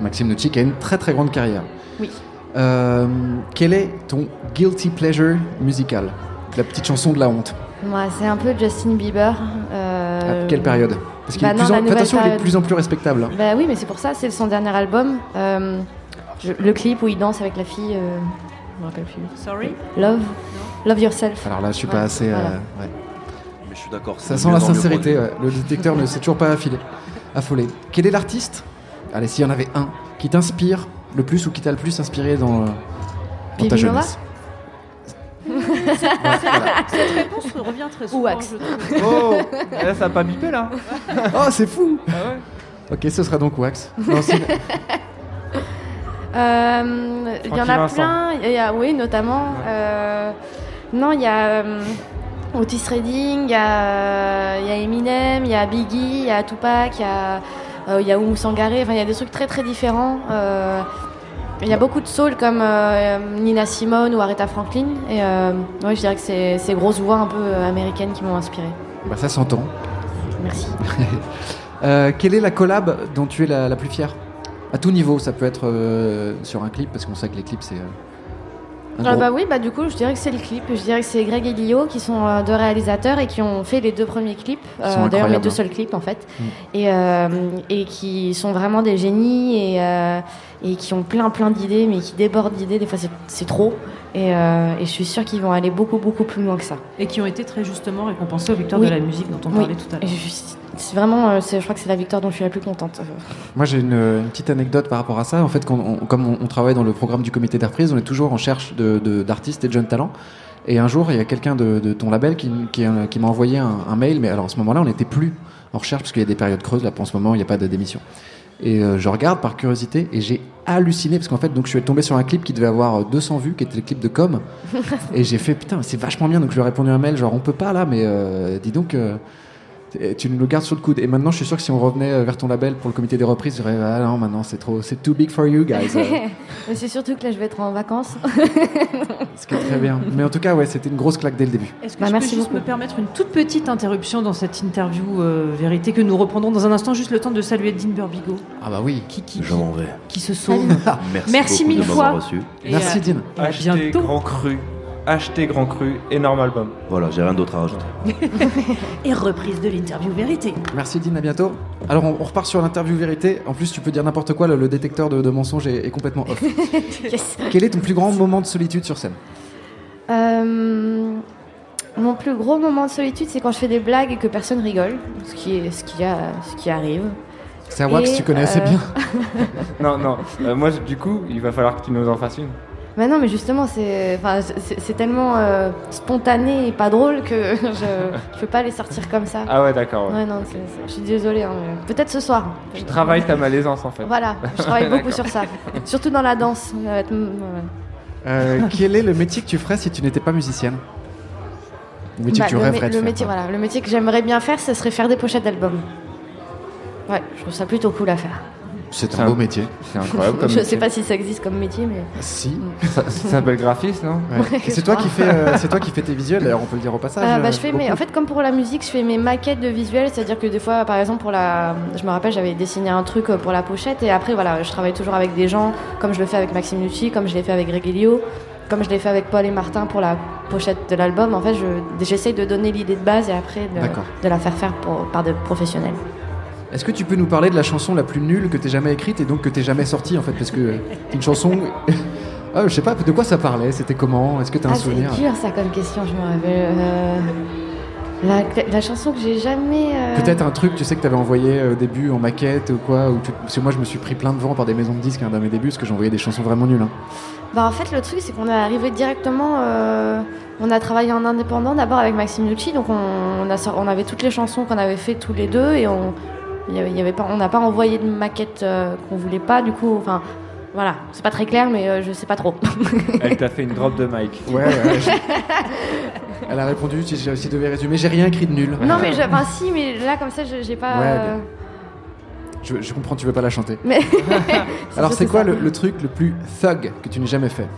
Maxime Nucci qui a une très très grande carrière. Oui. Euh, quel est ton guilty pleasure musical? La petite chanson de la honte. Moi, c'est un peu Justin Bieber. euh, À quelle période? Parce qu'il bah est de non, plus en... il est de plus en plus respectable. hein. Bah oui, mais c'est pour ça, c'est son dernier album. Euh, je- le clip où il danse avec la fille, euh, je me rappelle plus. Sorry? Love, Love Yourself. Alors là, je suis pas assez. euh, voilà. ouais. Mais je suis d'accord. Ça sent la sincérité. Le détecteur ne s'est toujours pas affilé, affolé. Quel est l'artiste? Allez, s'il y en avait un qui t'inspire le plus ou qui t'a le plus inspiré dans, euh, dans ta jeunesse Cette réponse revient très souvent. Wax. je trouve. Oh Là, ça a pas bipé là Oh, c'est fou Ah ouais Ok, ce sera donc Wax. Non, Euh, Il y en a Vincent. plein. Il y a, oui, notamment. euh, non, il y a euh, Otis Redding, il y a, il y a Eminem, il y a Biggie, il y a Tupac, il y a, euh, il y a Oumou Sangaré. Enfin, il y a des trucs très très différents. Il y a beaucoup de soul comme euh, Nina Simone ou Aretha Franklin. Et euh, ouais, je dirais que c'est ces grosses voix un peu euh, américaines qui m'ont inspiré. bah, ça s'entend. Merci. Euh, quelle est la collab dont tu es la, la plus fière? À tout niveau, ça peut être sur un clip, parce qu'on sait que les clips, c'est. Ah bah oui, bah du coup, je dirais que c'est le clip. Je dirais que c'est Greg et Lio qui sont euh, deux réalisateurs et qui ont fait les deux premiers clips. Euh, D'ailleurs, mes incroyables, deux hein. seuls clips en fait. Mm. Et, euh, et qui sont vraiment des génies et, et qui ont plein plein d'idées, mais qui débordent d'idées. Des fois, c'est- trop. Et, euh, et je suis sûre qu'ils vont aller beaucoup beaucoup plus loin que ça. Et qui ont été très justement récompensés aux victoires Oui. de la musique dont on Oui. parlait tout à l'heure. c'est vraiment, euh, je crois que c'est la victoire dont je suis la plus contente. Moi, j'ai une, une petite anecdote par rapport à ça. En fait, quand on- comme on, on travaille dans le programme du comité des reprises, on est toujours en de- de- d'artistes et de jeunes talents. Et un jour, il y a quelqu'un de, de ton label qui, qui, euh, qui m'a envoyé un, un mail. Mais alors, à ce moment-là, on n'était plus en recherche parce qu'il y a des périodes creuses. Là, pour ce moment, il n'y a pas de démission. Et euh, je regarde par curiosité et j'ai halluciné parce qu'en fait, donc, je suis tombé sur un clip qui devait avoir euh, 200 vues, qui était le clip de Com. et j'ai fait putain, c'est vachement bien. Donc, je lui ai répondu un mail genre, on peut pas là, mais euh, dis donc. euh, et tu nous le gardes sur le coude. Et maintenant, je suis sûr que si on revenait euh, vers ton label pour le comité des reprises, je dirais ah non, maintenant c'est trop, c'est too big for you guys. Euh, Mais c'est surtout que là, je vais être en vacances. ce qui est très bien. Mais en tout cas, ouais, c'était une grosse claque dès le début. Est-ce que Bah, je merci peux juste beaucoup. me permettre une toute petite interruption dans cette interview euh, vérité que nous reprendrons dans un instant, juste le temps de saluer Dean Burbigo Ah bah oui. qui, qui, Je m'en vais. qui se sauve. Merci, Merci beaucoup mille de fois. reçu. Et, Merci euh, Dean. à bientôt. Grand Cru. Acheter Grand Cru. Énorme album. Voilà, j'ai rien d'autre à rajouter. Et reprise de l'interview vérité. Merci Dean, à bientôt. Alors on, on repart sur l'interview vérité. En plus, tu peux dire n'importe quoi. Le, le détecteur de, de mensonges est, est complètement off. Yes. Quel est ton plus grand moment de solitude sur scène Euh, mon plus gros moment de solitude, c'est quand je fais des blagues et que personne rigole, ce qui, est, ce qui, a, ce qui arrive. C'est à Wax, tu connais assez euh, bien. Non, non. Euh, moi, je- du coup, il va falloir que tu nous en fasses une. Mais non, mais justement, c'est enfin, c'est- c'est tellement euh, spontané et pas drôle que je je peux pas les sortir comme ça. Ah ouais, d'accord. ouais. Non, je suis désolée. hein, mais Peut-être ce soir. Tu travailles ta malaisance en fait. Voilà, je travaille beaucoup sur ça. Surtout dans la danse. Ouais. Euh, quel est le métier que tu ferais si tu n'étais pas musicienne? Le métier Bah, que tu le, rêverais de le faire. métier, quoi. voilà, le métier que j'aimerais bien faire, ce serait faire des pochettes d'albums. Ouais, je trouve ça plutôt cool à faire. C'est un un- beau métier. C'est incroyable comme je sais métier. pas si ça existe comme métier, mais. Si. Ça, ça s'appelle graphiste, non Ouais. C'est toi qui fais, euh, c'est toi qui fais tes visuels. D'ailleurs, on peut le dire au passage. Euh, bah, euh, je fais mes, en fait, comme pour la musique, je fais mes maquettes de visuels, c'est-à-dire que des fois, par exemple, pour la, je me rappelle, j'avais dessiné un truc euh, pour la pochette, et après, voilà, je travaille toujours avec des gens, comme je le fais avec Maxime Lucci, comme je l'ai fait avec Gregilio, comme je l'ai fait avec Paul et Martin pour la pochette de l'album. En fait, je- j'essaye de donner l'idée de base et après de, la faire faire pour- par des professionnels. Est-ce que tu peux nous parler de la chanson la plus nulle que t'aies jamais écrite et donc que t'aies jamais sortie en fait? Parce que c'est une chanson. ah, je sais pas, de quoi ça parlait? C'était comment? Est-ce que t'as un Ah, souvenir? c'est dur ça comme question, je me rappelle. Euh, la, la chanson que j'ai jamais. euh, Peut-être un truc, tu sais, que t'avais envoyé euh, au début en maquette ou quoi ou tu- Parce que moi, je me suis pris plein de vent par des maisons de disques hein, dans mes débuts parce que j'envoyais des chansons vraiment nulles. hein. Bah en fait le truc c'est qu'on est arrivé directement, euh, on a travaillé en indépendant d'abord avec Maxime Lucci, donc on, on a, sor- on avait toutes les chansons qu'on avait fait tous les deux et on y avait, il y avait pas, on n'a pas envoyé de maquette euh, qu'on voulait pas du coup, enfin voilà, c'est pas très clair mais euh, je sais pas trop. Elle t'a fait une drop de mic. Ouais, ouais. je- Elle a répondu si, si je devais résumer. J'ai rien écrit de nul. non mais je- enfin si mais là comme ça je- j'ai pas. Ouais, euh, Je, je comprends, tu veux pas la chanter. Mais Alors, c'est quoi le, le truc le plus thug que tu n'aies jamais fait?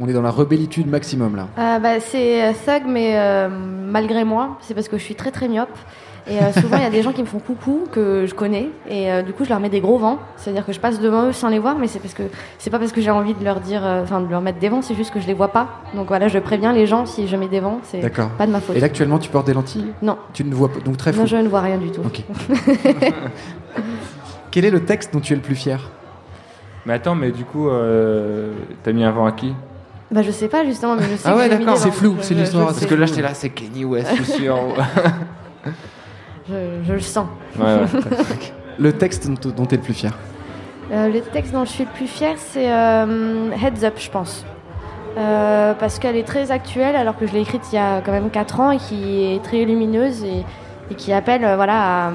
On- est dans la rebellitude maximum là. Euh, bah, c'est thug, mais euh, malgré moi, c'est parce que je suis très très myope. Et euh, souvent, il y a des gens qui me font coucou que je connais, et euh, du coup, je leur mets des gros vents. C'est-à-dire que je passe devant eux sans les voir, mais c'est parce que c'est pas parce que j'ai envie de leur dire, euh, enfin, de leur mettre des vents, c'est juste que je les vois pas. Donc voilà, je préviens les gens si je mets des vents, c'est D'accord. pas de ma faute. Et là, actuellement, tu portes des lentilles? Non. Tu ne vois pas, donc très fou. Non, je ne vois rien du tout. Ok. Quel est le texte dont tu es le plus fier? Mais attends, mais du coup, euh, t'as mis un vent à qui? Bah, je sais pas justement, mais je sais Ah que ouais, d'accord. C'est flou, c'est l'histoire, je parce que là, j'étais là, c'est Kenny West, je suis sûr. Je, je le sens. ouais, ouais. Le texte dont, tu es le plus fier Euh, le texte dont je suis le plus fière, c'est euh, Heads Up, je pense. Euh, parce qu'elle est très actuelle, alors que je l'ai écrite il y a quand même 4 ans et qui est très lumineuse et, et qui appelle euh, voilà, à,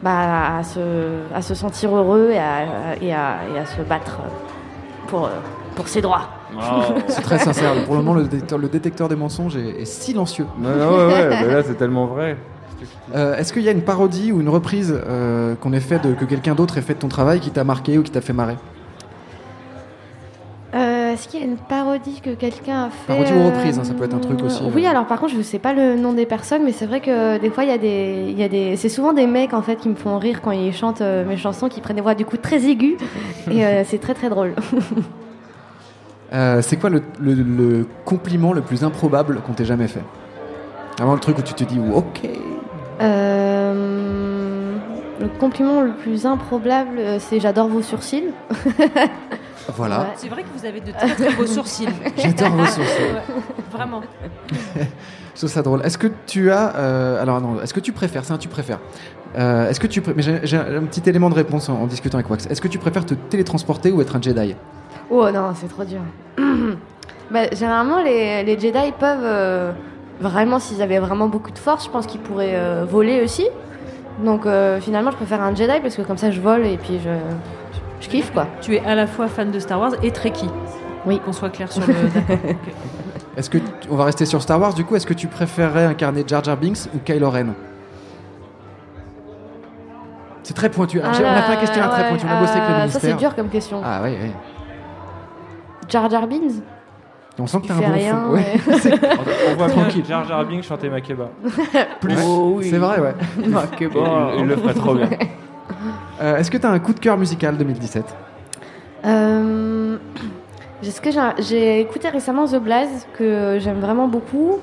bah, à, se, à se sentir heureux et à, et à, et à se battre pour, pour ses droits. C'est très sincère. Pour le moment, le détecteur, le détecteur des mensonges est, est silencieux. Non, non, ouais, ouais, mais là, c'est tellement vrai. Euh, Est-ce qu'il y a une parodie ou une reprise euh, qu'on ait fait de, que quelqu'un d'autre ait fait de ton travail qui t'a marqué ou qui t'a fait marrer? Euh, Est-ce qu'il y a une parodie que quelqu'un a fait Parodie ou reprise, hein, ça peut être un truc aussi, Oui, alors par contre, je ne sais pas le nom des personnes, mais c'est vrai que des fois, il y a des, il y a des, c'est souvent des mecs en fait qui me font rire quand ils chantent mes chansons, qui prennent des voix du coup très aiguës, et c'est très très drôle. C'est quoi le, le- le compliment le plus improbable qu'on t'ait jamais fait? Vraiment le truc où tu te dis ok. Euh, le compliment le plus improbable, euh, c'est j'adore vos sourcils. Voilà. Ouais. C'est vrai que vous avez de très très beaux sourcils. J'adore vos sourcils. Ouais, Vraiment. Je trouve ça drôle. Est-ce que tu as. euh, alors non, est-ce que tu préfères C'est un tu préfères. Euh, est-ce que tu pré- mais j'ai j'ai un petit élément de réponse en, en discutant avec Wax. Est-ce que tu préfères te télétransporter ou être un Jedi? Oh non, c'est trop dur. Bah, généralement, les, les Jedi peuvent euh, vraiment, s'ils avaient vraiment beaucoup de force, je pense qu'ils pourraient euh, voler aussi. Donc euh, finalement, je préfère un Jedi parce que comme ça, je vole et puis je, je kiffe quoi. Tu es à la fois fan de Star Wars et Trekkie. Oui. Qu'on soit clair sur le. D'accord. ok. Est-ce que tu- on va rester sur Star Wars du coup Est-ce que tu préférerais incarner Jar Jar Binks ou Kylo Ren? C'est très pointu. Ah J'ai- on a fait un questionnaire très ouais, pointu. On a bossé avec le euh, ministère. Ça, c'est dur comme question. Ah oui, oui. Jar Jar Binks? On sent que t'as un bon rien. fond. Ouais. ouais. On, on voit Tranquille. Jar Jar Binks chanter Makeba. Plus. C'est vrai, ouais. Il, il le ferait trop bien. Euh, Est-ce que t'as un coup de cœur musical 2017 Euh, est-ce que j'ai- écouté récemment The Blaze que j'aime vraiment beaucoup.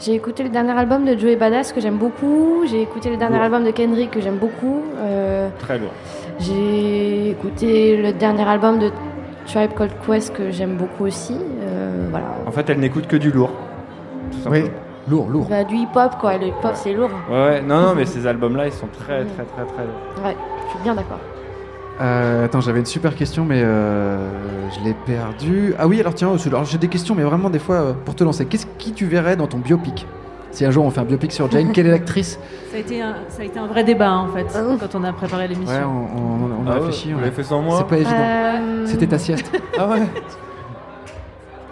J'ai écouté le dernier album de Joey Badass que j'aime beaucoup. J'ai écouté le dernier album de Kendrick que j'aime beaucoup. Euh, Très lourd. j'ai écouté le dernier album de Tribe Called Quest que j'aime beaucoup aussi. Euh, voilà. En fait, elle n'écoute que du lourd. Tout Oui. Lourd, lourd. Bah, du hip-hop quoi. Le hip-hop c'est lourd. Ouais, ouais. Non, non, mais ces albums-là, ils sont très, très, très, très lourds. Ouais, je suis bien d'accord. Euh, attends, j'avais une super question, mais euh, je l'ai perdue. Ah oui, alors tiens, alors j'ai des questions, mais vraiment des fois euh, pour te lancer. Qu'est-ce qui tu verrais dans ton biopic? Si un jour on fait un biopic sur Jane, quelle est l'actrice Ça a, été un, ça a été un vrai débat en fait quand on a préparé l'émission. Ouais, on, on- on a Ah réfléchi. on- l'avez fait sans moi C'est pas évident. Euh, C'était ta sieste. ah ouais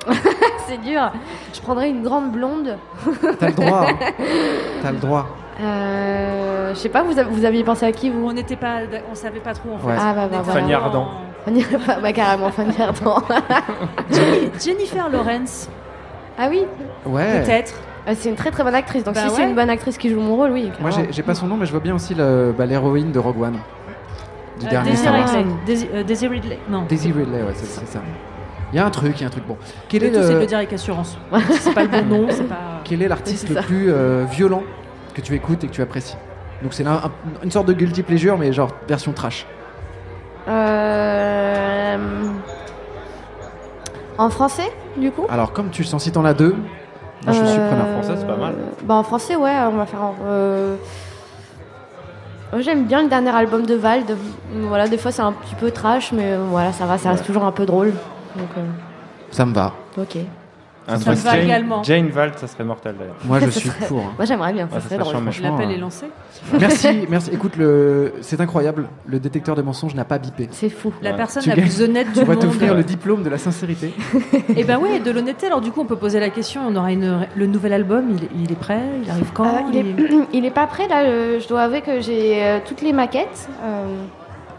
C'est dur. Je prendrais une grande blonde. T'as le droit. hein. T'as le droit. Euh, je sais pas, vous, vous aviez pensé à qui vous? On n'était pas, on savait pas trop en fait. Ouais. Ah bah, bah, On était voilà. Fanny vraiment Ardant. en- bah carrément, Fanny Ardant. Jennifer Lawrence, ah oui, Ouais. peut-être. Euh, c'est une très très bonne actrice. Donc Bah si c'est une bonne actrice qui joue mon rôle, oui. Moi, carrément. j'ai pas son nom, mais je vois bien aussi le- bah, l'héroïne de Rogue One. Du Euh, dernier Daisy Star Wars. Ridley. Daisy, euh, Daisy Ridley. Non. Daisy Ridley, ouais, c'est ça. Il y a un truc, il y a un truc bon. Quel Le est tout, c'est de le- le dire avec assurance. c'est pas le bon nom, c'est pas. Quel est l'artiste le plus euh, violent que tu écoutes et que tu apprécies? Donc c'est un- une sorte de guilty pleasure, mais genre version trash. Euh, En français, du coup? Alors comme tu le sens, si t'en as deux, moi je suis Euh, preneur. français, c'est pas mal. Bah en français, ouais, on va faire. en- euh, moi, J'aime bien le dernier album de Vald. Voilà, des fois c'est un petit peu trash, mais euh, voilà, ça va, ça reste toujours un peu drôle. Donc, euh, Ça me va. ok. Un Ça me truc va Jane, également. Jane Valt, ça serait mortel d'ailleurs. Moi je Ça suis serait- pour. hein. Moi j'aimerais bien, ça Ouais, ça serait serait drôle. L'appel euh, est lancé. Merci, merci. Écoute, le... c'est incroyable. Le détecteur de mensonges n'a pas bipé. C'est fou. La Ouais. personne Tu la plus honnête du On va monde. t'offrir le diplôme de la sincérité. Et ben ouais, de l'honnêteté. Alors du coup, on peut poser la question. On aura une, le nouvel album. Il, est- il est prêt? Il arrive quand? Euh, il, est, il est pas prêt là, euh, je dois avouer que j'ai euh, toutes les maquettes euh,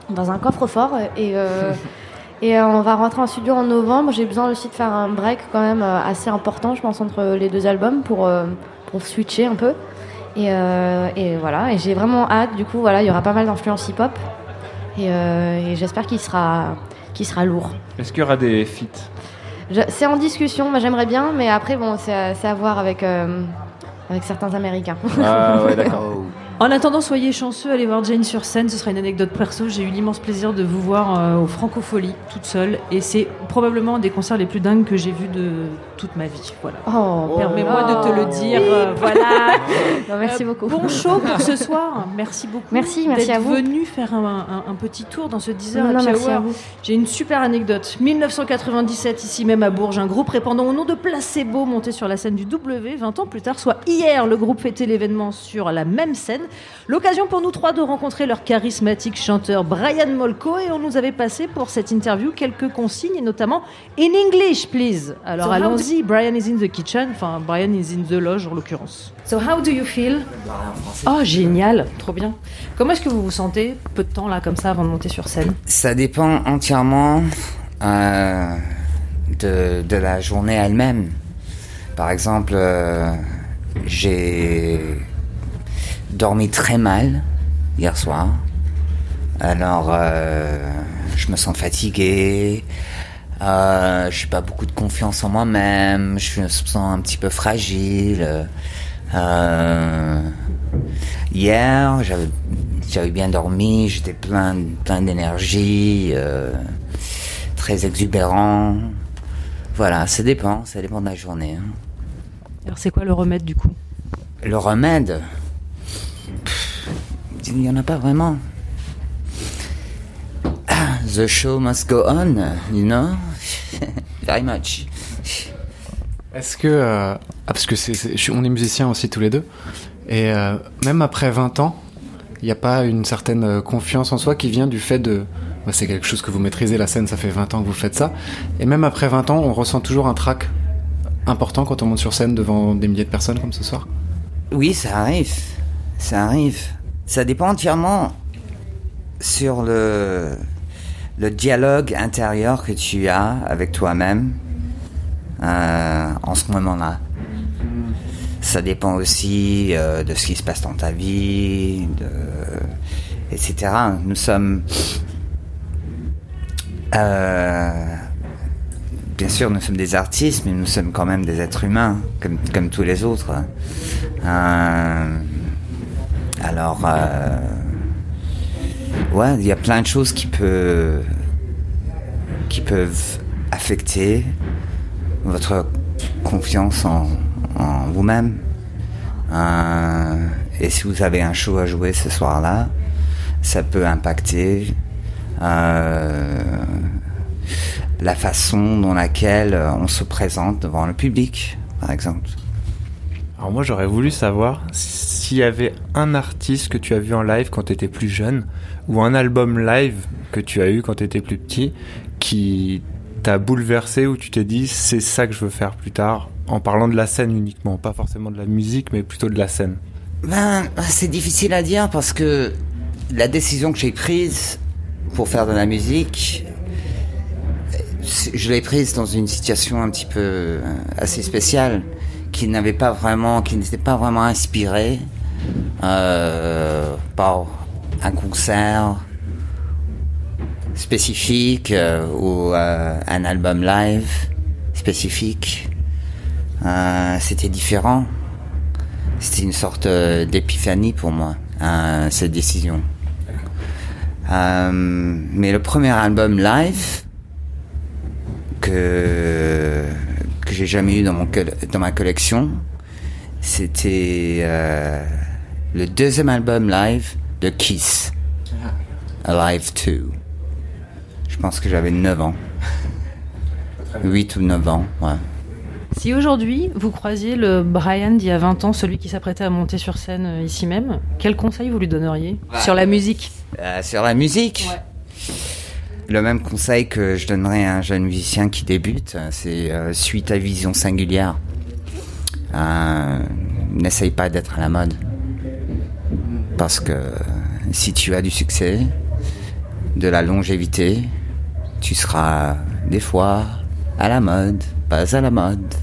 dans un coffre-fort et, euh, et euh, on va rentrer en studio en novembre. J'ai besoin aussi de faire un break quand même euh, assez important, je pense, entre les deux albums pour, euh, pour switcher un peu. Et, euh, et voilà, et j'ai vraiment hâte, du coup, voilà, il y aura pas mal d'influence hip-hop et, euh, et j'espère qu'il sera, qu'il sera lourd. Est-ce qu'il y aura des feats? C'est en discussion, moi j'aimerais bien, mais après, bon, c'est à, voir avec, euh, avec certains Américains. Ah ouais, d'accord. En attendant, soyez chanceux, allez voir Jane sur scène. Ce sera une anecdote perso. J'ai eu l'immense plaisir de vous voir euh, au Francofolie toute seule, et c'est probablement un des concerts les plus dingues que j'ai vus de toute ma vie. Voilà. Oh, Permets-moi de te le Oh. dire. euh, voilà. Non, merci Euh, beaucoup. Bon show pour ce soir. Merci beaucoup. Merci, merci d'être à vous. venu faire un, un- un petit tour dans ce 10 Non, heures non, Happy merci Hour. à vous. J'ai une super anecdote. 1997, ici même à Bourges, un groupe répandant au nom de Placebo monté sur la scène du W 20 ans plus tard, soit hier, le groupe fêtait l'événement sur la même scène. L'occasion pour nous trois de rencontrer leur charismatique chanteur Brian Molko et on nous avait passé pour cette interview quelques consignes et notamment In English, please. Alors So how allons-y, Brian is in the kitchen, enfin Brian is in the loge en l'occurrence. So how do you feel? Oh génial, trop bien. Comment est-ce que vous vous sentez peu de temps là comme ça avant de monter sur scène? Ça dépend entièrement euh, de, de la journée elle-même. Par exemple, euh, j'ai dormi très mal hier soir. Alors, euh, je me sens fatigué. Euh, je n'ai pas beaucoup de confiance en moi-même. Je me sens un petit peu fragile. Euh, hier, j'avais bien dormi, j'étais plein, plein d'énergie, très exubérant. Voilà, ça dépend, ça dépend de la journée. hein. Alors c'est quoi le remède du coup? Le remède, il n'y en a pas vraiment. Ah, The show must go on, you know? Very much. Est-ce que. euh, ah, parce que c'est, c'est- on est musiciens aussi tous les deux. Et euh, même après 20 ans, il n'y a pas une certaine euh, confiance en soi qui vient du fait de. bah, c'est quelque chose que vous maîtrisez, la scène, ça fait 20 ans que vous faites ça. Et même après 20 ans, on ressent toujours un trac important quand on monte sur scène devant des milliers de personnes comme ce soir. Oui, ça arrive. Ça arrive. Ça dépend entièrement sur le, dialogue intérieur que tu as avec toi-même euh, en ce moment-là. Ça dépend aussi euh, de ce qui se passe dans ta vie, etc. Nous sommes... euh, bien sûr, nous sommes des artistes, mais nous sommes quand même des êtres humains, comme, tous les autres. Alors, euh, ouais, il y a plein de choses qui peuvent, qui peuvent affecter votre confiance en, vous-même. Euh, et si vous avez un show à jouer ce soir-là, ça peut impacter euh, la façon dans laquelle on se présente devant le public, par exemple. Alors moi j'aurais voulu savoir s'il y avait un artiste que tu as vu en live quand tu étais plus jeune ou un album live que tu as eu quand tu étais plus petit qui t'a bouleversé ou tu t'es dit c'est ça que je veux faire plus tard en parlant de la scène uniquement, pas forcément de la musique mais plutôt de la scène. Ben, c'est difficile à dire parce que la décision que j'ai prise pour faire de la musique, je l'ai prise dans une situation un petit peu euh, assez spéciale qui n'avait pas vraiment, qui n'était pas vraiment inspiré euh, par un concert spécifique euh, ou euh, un album live spécifique. C'était différent. C'était une sorte d'épiphanie pour moi, cette décision. Mais le premier album live que que j'ai jamais eu dans mon dans ma collection, c'était euh, le deuxième album live de Kiss, Alive 2. Je pense que j'avais 9 ans. 8 ou 9 ans, ouais. Si aujourd'hui vous croisiez le Brian d'il y a 20 ans, celui qui s'apprêtait à monter sur scène euh, ici même, quel conseil vous lui donneriez sur la musique? Euh, sur la musique? Le même conseil que je donnerais à un jeune musicien qui débute, c'est euh, suis ta vision singulière. Euh, N'essaye pas d'être à la mode. Parce que si tu as du succès, de la longévité, tu seras des fois à la mode, pas à la mode,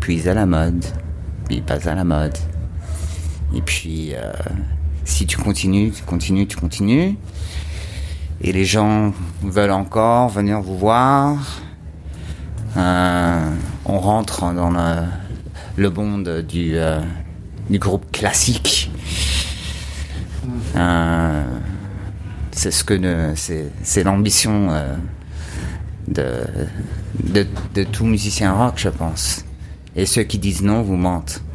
puis à la mode, puis pas à la mode. Et puis, euh, si tu continues, tu continues, tu continues, et les gens veulent encore venir vous voir, euh, on rentre dans le, le monde du, euh, du groupe classique. Euh, c'est ce que c'est l'ambition de, de de tout musicien rock, je pense. Et ceux qui disent non vous mentent.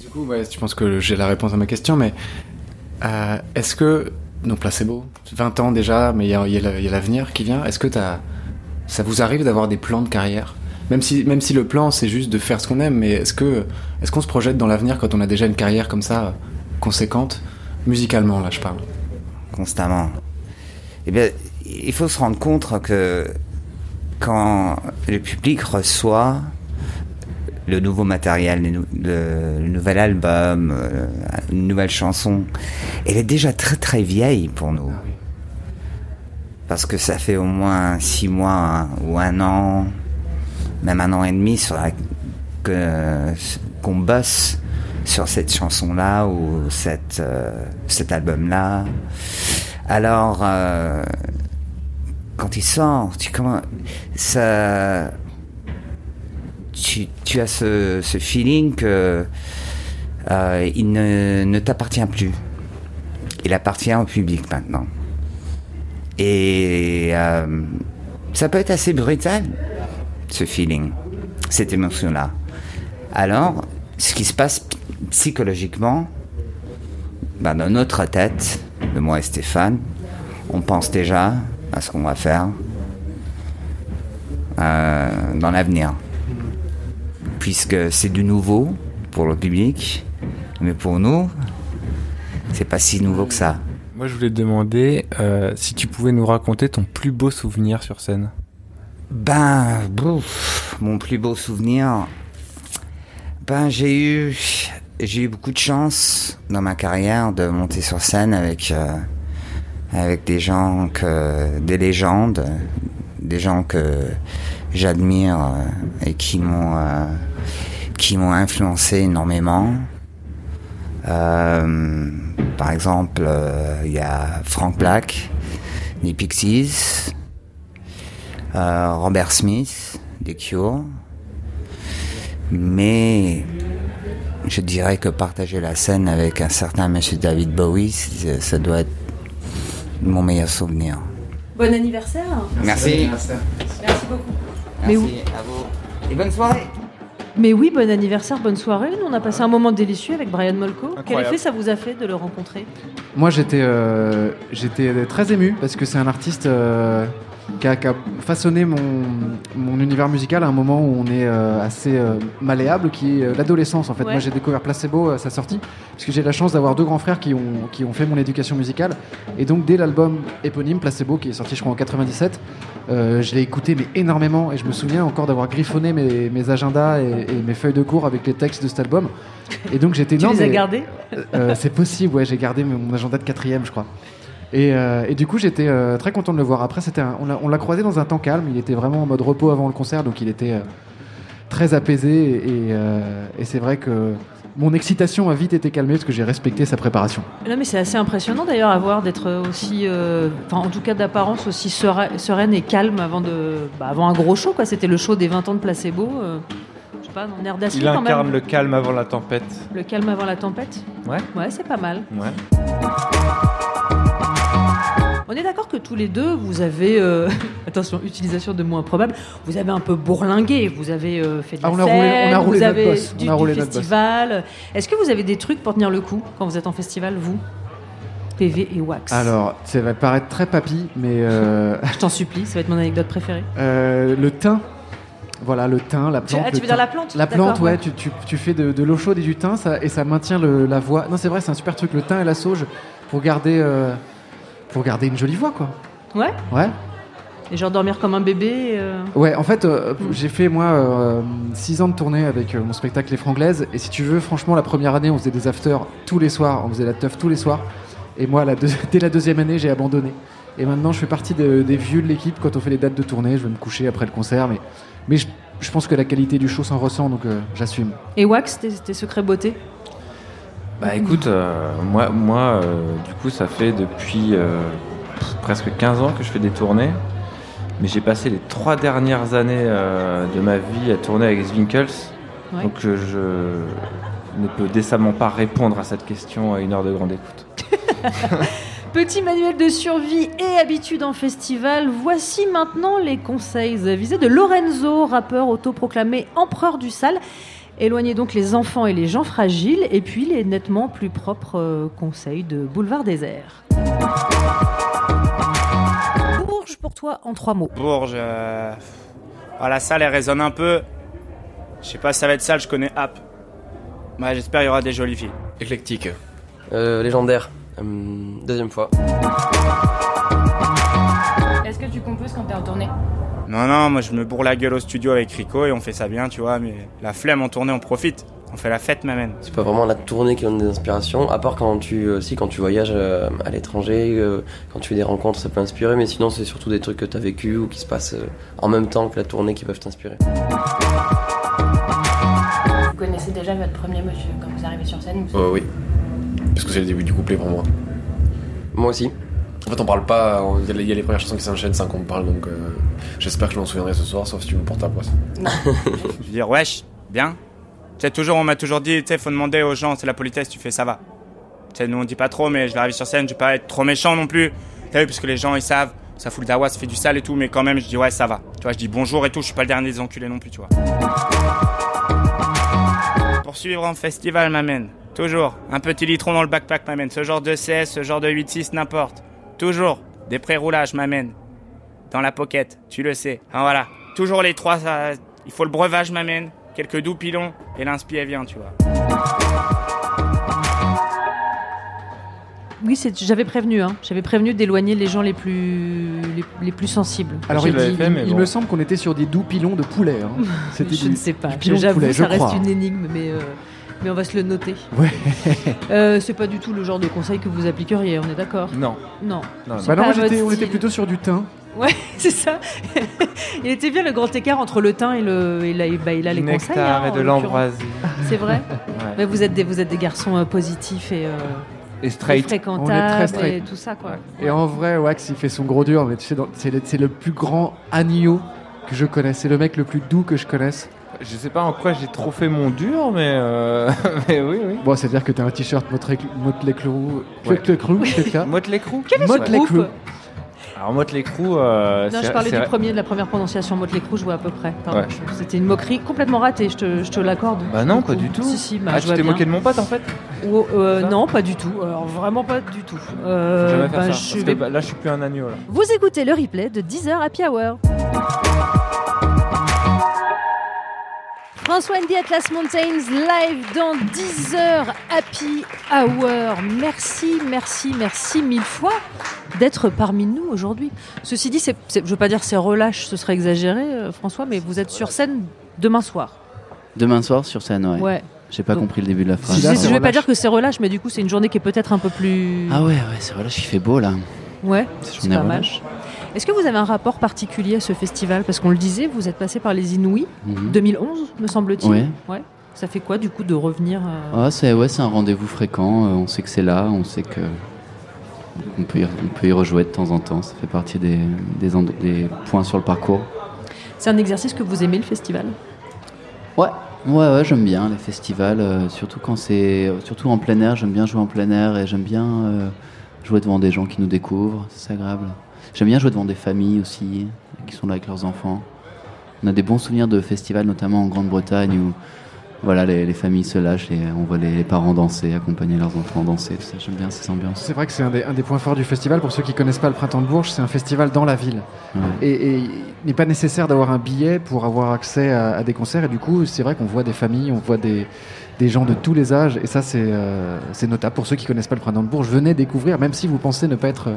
Du coup, ouais, je pense que j'ai la réponse à ma question, mais euh, est-ce que. Donc beau. 20 ans déjà, mais il y a, l'avenir qui vient. Est-ce que t'as, ça vous arrive d'avoir des plans de carrière? Même si, même si le plan, c'est juste de faire ce qu'on aime, mais est-ce que est-ce qu'on se projette dans l'avenir quand on a déjà une carrière comme ça, conséquente Musicalement, là, je parle? constamment. Eh bien, il faut se rendre compte que quand le public reçoit le nouveau matériel, le, nou- le- le nouvel album, euh, une nouvelle chanson, elle est déjà très très vieille pour nous. Parce que ça fait au moins six mois hein, ou un an, même un an et demi sur la, que, qu'on bosse sur cette chanson-là ou cette, euh, cet album-là. Alors, euh, quand il sort, tu comment ça, tu, as ce, feeling que euh, il ne, ne t'appartient plus. Il appartient au public maintenant. Et euh, ça peut être assez brutal, ce feeling, cette émotion-là. Alors, ce qui se passe psychologiquement, ben, dans notre tête, de moi et Stéphane, on pense déjà à ce qu'on va faire euh, dans l'avenir. Puisque c'est du nouveau pour le public, mais pour nous, c'est pas si nouveau que ça. Moi je voulais te demander euh, si tu pouvais nous raconter ton plus beau souvenir sur scène. Ben, bouf, mon plus beau souvenir. Ben, j'ai eu, j'ai eu beaucoup de chance dans ma carrière de monter sur scène avec, euh, avec des gens que, des légendes, des gens que j'admire euh, et qui m'ont, euh, qui m'ont influencé énormément. Euh, par exemple, il y a Frank Black, des Pixies, Robert Smith, des Cure. Mais je dirais que partager la scène avec un certain monsieur David Bowie, ça doit être mon meilleur souvenir. Bon anniversaire Merci. Merci beaucoup. Merci Mais à vous. Et bonne soirée. Mais oui, bon anniversaire, bonne soirée. Nous, on a passé un moment délicieux avec Brian Molko. Quel effet ça vous a fait de le rencontrer? Moi, j'étais euh, j'étais très ému parce que c'est un artiste euh, qui, a, qui a façonné mon, mon univers musical à un moment où on est euh, assez euh, malléable, qui est euh, l'adolescence. En fait, Ouais. moi, j'ai découvert Placebo à sa sortie parce que j'ai la chance d'avoir deux grands frères qui ont, qui ont fait mon éducation musicale. Et donc, dès l'album éponyme Placebo, qui est sorti, je crois, en 97, euh, je l'ai écouté mais énormément et je me souviens encore d'avoir griffonné mes, mes agendas et, et mes feuilles de cours avec les textes de cet album. Et donc, j'étais Tu non, les as mais- gardés? euh, c'est possible, ouais, j'ai gardé mon agenda de quatrième, je crois. Et, euh, et du coup, j'étais euh, très content de le voir. Après, c'était un- on l'a- croisé dans un temps calme. Il était vraiment en mode repos avant le concert, donc il était euh, très apaisé. Et, et, euh, et c'est vrai que mon excitation a vite été calmée parce que j'ai respecté sa préparation. Non, mais c'est assez impressionnant d'ailleurs à voir d'être aussi, euh, enfin en tout cas d'apparence aussi serein- sereine et calme avant de, bah, avant un gros show quoi. C'était le show des 20 ans de placebo. euh, je sais pas, dans air d'acier Il quand incarne même. le calme avant la tempête. Le calme avant la tempête. Ouais. Ouais, c'est pas mal. Ouais. On est d'accord que tous les deux, vous avez, euh, attention, utilisation de mots improbables, vous avez un peu bourlingué, vous avez euh, fait de la Ah, on a roulé- on a roulé vous notre avez boss, du, on a roulé du notre boss. festival. Est-ce que vous avez des trucs pour tenir le coup quand vous êtes en festival, vous PV et Wax? Alors, ça va paraître très papy, mais euh, Je t'en supplie, ça va être mon anecdote préférée. le thym, voilà, le thym, la Tu- plante. ah, tu veux dire la plante La plante, ouais, tu, tu, tu fais de, de l'eau chaude et du thym ça, et ça maintient le- la voix. Non, c'est vrai, c'est un super truc, le thym et la sauge, pour garder, euh, pour garder une jolie voix, quoi. Ouais Ouais. Et genre dormir comme un bébé euh, Ouais, en fait, euh, j'ai fait moi 6 ans de tournée avec euh, mon spectacle Les Franglaises. Et si tu veux, franchement, la première année, on faisait des afters tous les soirs. On faisait la teuf tous les soirs. Et moi, la deux- dès la deuxième année, j'ai abandonné. Et maintenant, je fais partie de- des vieux de l'équipe. Quand on fait les dates de tournée, je vais me coucher après le concert. Mais, mais je, je pense que la qualité du show s'en ressent, donc euh, j'assume. Et Wax, tes, tes secrets beauté Bah écoute, euh, moi, moi euh, du coup, ça fait depuis euh, presque 15 ans que je fais des tournées. Mais j'ai passé les trois dernières années de ma vie à tourner avec Zwinkels. Ouais. Donc je ne peux décemment pas répondre à cette question à une heure de grande écoute. Petit manuel de survie et habitude en festival. Voici maintenant les conseils avisés de Lorenzo, rappeur autoproclamé empereur du sale. Éloignez donc les enfants et les gens fragiles. Et puis les nettement plus propres euh, conseils de Boulevard Désert. Bourges pour toi en trois mots. Bourges, euh... ah, la salle elle résonne un peu. Je sais pas si ça va être sale, je connais App. Ouais, j'espère il y aura des jolies filles. Éclectique. Euh, légendaire. Hum, deuxième fois. Est-ce que tu composes quand t'es en tournée? Non, non, moi je me bourre la gueule au studio avec Rico et on fait ça bien, tu vois, mais la flemme en tournée, on profite. On fait la fête, m'amène. C'est pas vraiment la tournée qui donne des inspirations, à part quand tu, aussi quand tu voyages euh, à l'étranger, euh, quand tu fais des rencontres, ça peut inspirer, mais sinon c'est surtout des trucs que t'as vécu ou qui se passent euh, en même temps que la tournée qui peuvent t'inspirer. Vous connaissez déjà votre premier monsieur quand vous arrivez sur scène Euh, oui. Parce que c'est le début du couplet pour moi. Moi aussi. En fait, on parle pas. Il y, a les- il y a les premières chansons qui s'enchaînent sans qu'on me parle, donc euh, j'espère que je m'en souviendrai ce soir, sauf si tu me portes ta poisse. Je veux dire, wesh, bien. Tu sais, toujours, on m'a toujours dit, tu sais, faut demander aux gens, c'est la politesse, tu fais ça va. Tu sais, nous on dit pas trop, mais je vais arriver sur scène, je vais pas être trop méchant non plus. T'as vu, parce que les gens ils savent, ça fout le dawa, ça fait du sale et tout, mais quand même, je dis ouais, ça va. Tu vois, je dis bonjour et tout, je suis pas le dernier des enculés non plus, tu vois. Poursuivre en festival m'amène. Toujours. Un petit litron dans le backpack m'amène. Ce genre de CS, ce genre de 8-6, n'importe. Toujours. Des pré-roulages m'amènent. Dans la pocket, tu le sais. Ah, voilà. Toujours les trois, ça- il faut le breuvage m'amène. Quelques doux pilons et l'inspi elle vient, tu vois. Oui, c'est- j'avais prévenu. Hein. J'avais prévenu d'éloigner les gens les plus, les, les plus sensibles. Alors, il, dit- il- il me semble qu'on était sur des doux pilons de poulet. hein. C'était je du- ne sais pas. J'avoue, ça je reste crois. une énigme, mais, euh, mais on va se le noter. Ouais. Euh, c'est pas du tout le genre de conseil que vous appliqueriez, on est d'accord? Non. Non. Bah non, moi, votre j'étais- on était plutôt sur du thym. Ouais, c'est ça. Il était bien le grand écart entre le thym et le et là, bah, il a les Du conseils. nectar hein, et de l'ambroisie. C'est vrai? Ouais. Mais vous êtes des vous êtes des garçons euh, positifs et, euh, Et straight. fréquentables On est très et straight. tout ça quoi. Et en vrai, Wax, il fait son gros dur, mais tu sais, c'est le, c'est le plus grand agneau que je connaisse. C'est le mec le plus doux que je connaisse. Je sais pas en quoi j'ai trop fait mon dur, mais, euh, mais oui, oui. Bon, c'est-à-dire que t'as un t-shirt Motley Crue. Motley Crue, c'est ça Motley Crue Quel est ce Motley Crue. Alors Motley Crue, euh, Non, je parlais du premier, de la première prononciation Motley Crue, je vois à peu près. Ouais. C'était une moquerie complètement ratée, je te, je te l'accorde. Bah non, pas du tout. Si, si, bah, ah, je tu t'es moqué de mon pote en fait Ou- euh, non, pas du tout. Alors, vraiment pas du tout. Euh, bah, ça. je Parce vais- que bah, là, je suis plus un agneau là. Vous écoutez le replay de 10h Happy Hour. François Andy Atlas Mountains live dans 10h Happy Hour. Merci, merci, merci mille fois d'être parmi nous aujourd'hui. Ceci dit, je veux pas dire c'est relâche, ce serait exagéré, euh, François, mais vous êtes sur scène demain soir. Demain soir sur scène, ouais. Ouais. J'ai pas Donc- compris le début de la phrase. je, je vais pas dire que c'est relâche, mais du coup c'est une journée qui est peut-être un peu plus. Ah ouais, ouais, c'est relâche, il fait beau là. Ouais, C'est mal. Est-ce que vous avez un rapport particulier à ce festival? Parce qu'on le disait, vous êtes passé par les Inouïs, Mhm. 2011, me semble-t-il. Ouais. ouais. Ça fait quoi du coup de revenir euh, Ah, c'est ouais, c'est un rendez-vous fréquent. euh, on sait que c'est là, on sait que on peut, y, on peut y rejouer de temps en temps. Ça fait partie des, des, endo- des points sur le parcours. C'est un exercice que vous aimez le festival? Ouais, ouais, ouais, j'aime bien les festivals, euh, surtout quand c'est, surtout en plein air. J'aime bien jouer en plein air et j'aime bien euh, jouer devant des gens qui nous découvrent. C'est agréable. J'aime bien jouer devant des familles aussi qui sont là avec leurs enfants. On a des bons souvenirs de festivals, notamment en Grande-Bretagne où voilà, les, les familles se lâchent et on voit les, les parents danser, accompagner leurs enfants danser. tout ça. J'aime bien ces ambiances. C'est vrai que c'est un des, un des points forts du festival. Pour ceux qui connaissent pas le Printemps de Bourges, c'est un festival dans la ville. Ouais. Et, et il n'est pas nécessaire d'avoir un billet pour avoir accès à, à des concerts. Et du coup, c'est vrai qu'on voit des familles, on voit des, des gens de tous les âges. Et ça, c'est euh, notable. Pour ceux qui connaissent pas le Printemps de Bourges, venez découvrir, même si vous pensez ne pas être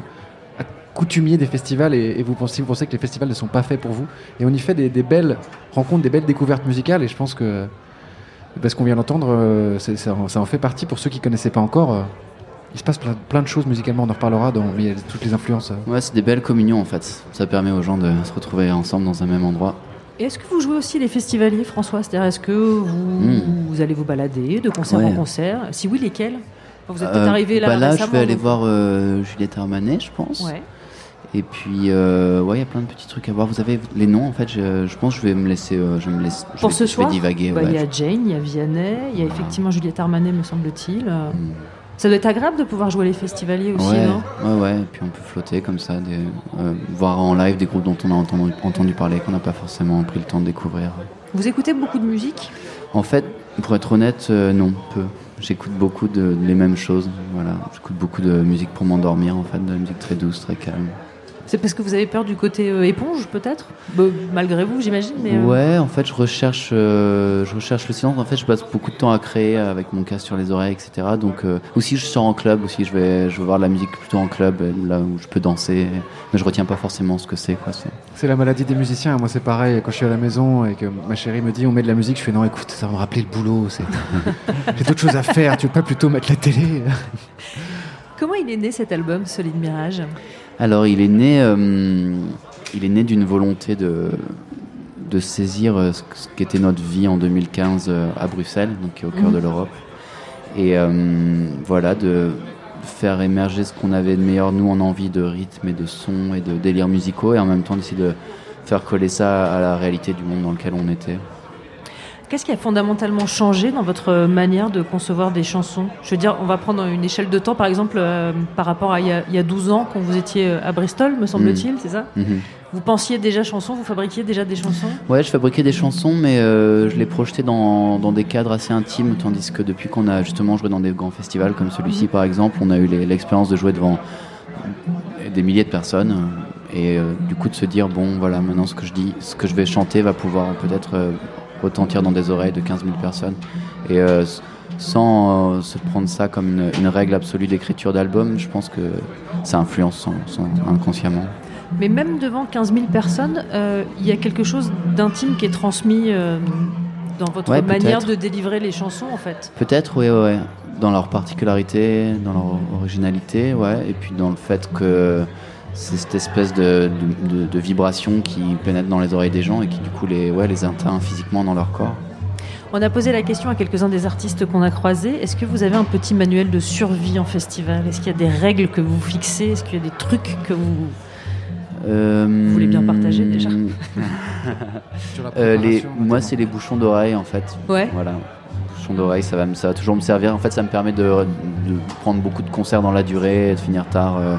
coutumier des festivals et, et vous, pensez, vous pensez que les festivals ne sont pas faits pour vous. Et on y fait des, des belles rencontres, des belles découvertes musicales. Et je pense que, parce qu'on vient d'entendre, euh, ça, en- ça en fait partie. Pour ceux qui connaissaient pas encore, euh, il se passe plein, plein de choses musicalement. On en reparlera dans mais il y a toutes les influences. euh. Ouais, c'est des belles communions en fait. Ça permet aux gens de se retrouver ensemble dans un même endroit. Et est-ce que vous jouez aussi les festivaliers, François? C'est-à-dire, est-ce que vous, Hmm. vous allez vous balader de concert en concert? Si oui, lesquels? Vous êtes peut-être Euh, arrivé là bah là, je vais aller voir euh, Juliette Armanet, je pense. Ouais. Et puis, euh, ouais, il y a plein de petits trucs à voir. Vous avez les noms, en fait, je, je pense que je vais me laisser. euh, je me laisse, je Pour vais- ce je soir, bah, ouais. il y a Jane, il y a Vianney, il y a effectivement Juliette Armanet, me semble-t-il. Hmm. Ça doit être agréable de pouvoir jouer les festivaliers aussi, ouais, non? ouais, ouais. Et puis on peut flotter comme ça, des, euh, voir en live des groupes dont on a entendu, entendu parler, qu'on n'a pas forcément pris le temps de découvrir. Vous écoutez beaucoup de musique? En fait, pour être honnête, euh, non, peu. J'écoute beaucoup de les mêmes choses. Voilà, j'écoute beaucoup de musique pour m'endormir, en fait, de la musique très douce, très calme. C'est parce que vous avez peur du côté euh, éponge, peut-être? Bah, Malgré vous, j'imagine. Mais, euh, Ouais, en fait, je recherche, euh, je recherche le silence. En fait, je passe beaucoup de temps à créer avec mon casque sur les oreilles, etc. Donc, euh, aussi, je sors en club. Aussi, je vais, je vais voir de la musique plutôt en club, là où je peux danser. Mais je retiens pas forcément ce que c'est, quoi. C'est- C'est la maladie des musiciens. Moi, c'est pareil. Quand je suis à la maison et que ma chérie me dit on met de la musique, je fais non, écoute, ça va me rappeler le boulot. c'est- J'ai d'autres choses à faire. Tu veux pas plutôt mettre la télé? Comment il est né cet album, Solide Mirage? Alors, il est né, euh, il est né d'une volonté de, de saisir euh, ce, qu'était notre vie en 2015 euh, à Bruxelles, donc au cœur de l'Europe, et voilà de faire émerger ce qu'on avait de meilleur nous en envie de rythme et de son et de délires musicaux, et en même temps d'essayer de faire coller ça à la réalité du monde dans lequel on était. Qu'est-ce qui a fondamentalement changé dans votre manière de concevoir des chansons? Je veux dire, on va prendre une échelle de temps, par exemple, euh, par rapport à il y, a, il y a 12 ans, quand vous étiez euh, à Bristol, me semble-t-il, Mhm. c'est ça? Mhm. Vous pensiez déjà chansons, vous fabriquiez déjà des chansons? Ouais, je fabriquais des chansons, mais euh, je les projetais dans, dans des cadres assez intimes, tandis que depuis qu'on a justement joué dans des grands festivals comme celui-ci, par exemple, on a eu l'expérience de jouer devant des milliers de personnes, euh, et euh, du coup de se dire bon, voilà, maintenant ce que je dis, ce que je vais chanter va pouvoir peut-être euh, retentir dans des oreilles de 15 000 personnes, et euh, sans euh, se prendre ça comme une, une règle absolue d'écriture d'album, je pense que ça influence sans- sans- inconsciemment. Mais même devant 15 000 personnes, euh, il y a quelque chose d'intime qui est transmis dans votre Ouais, manière de délivrer les chansons, en fait. Peut-être, oui, ouais. Dans leur particularité, dans leur originalité, ouais. Et puis dans le fait que c'est cette espèce de, de, de- de vibration qui pénètre dans les oreilles des gens et qui, du coup, les, ouais, les atteint physiquement dans leur corps. On a posé la question à quelques-uns des artistes qu'on a croisés. Est-ce que vous avez un petit manuel de survie en festival? Est-ce qu'il y a des règles que vous fixez? Est-ce qu'il y a des trucs que vous... Euh, Vous voulez bien partager, déjà? Sur la Euh, les, Moi, c'est les bouchons d'oreilles, en fait. Ouais. Voilà. Bouchon d'oreille, ça va, me- ça va toujours me servir. En fait, ça me permet de, de prendre beaucoup de concerts dans la durée, de finir tard, euh,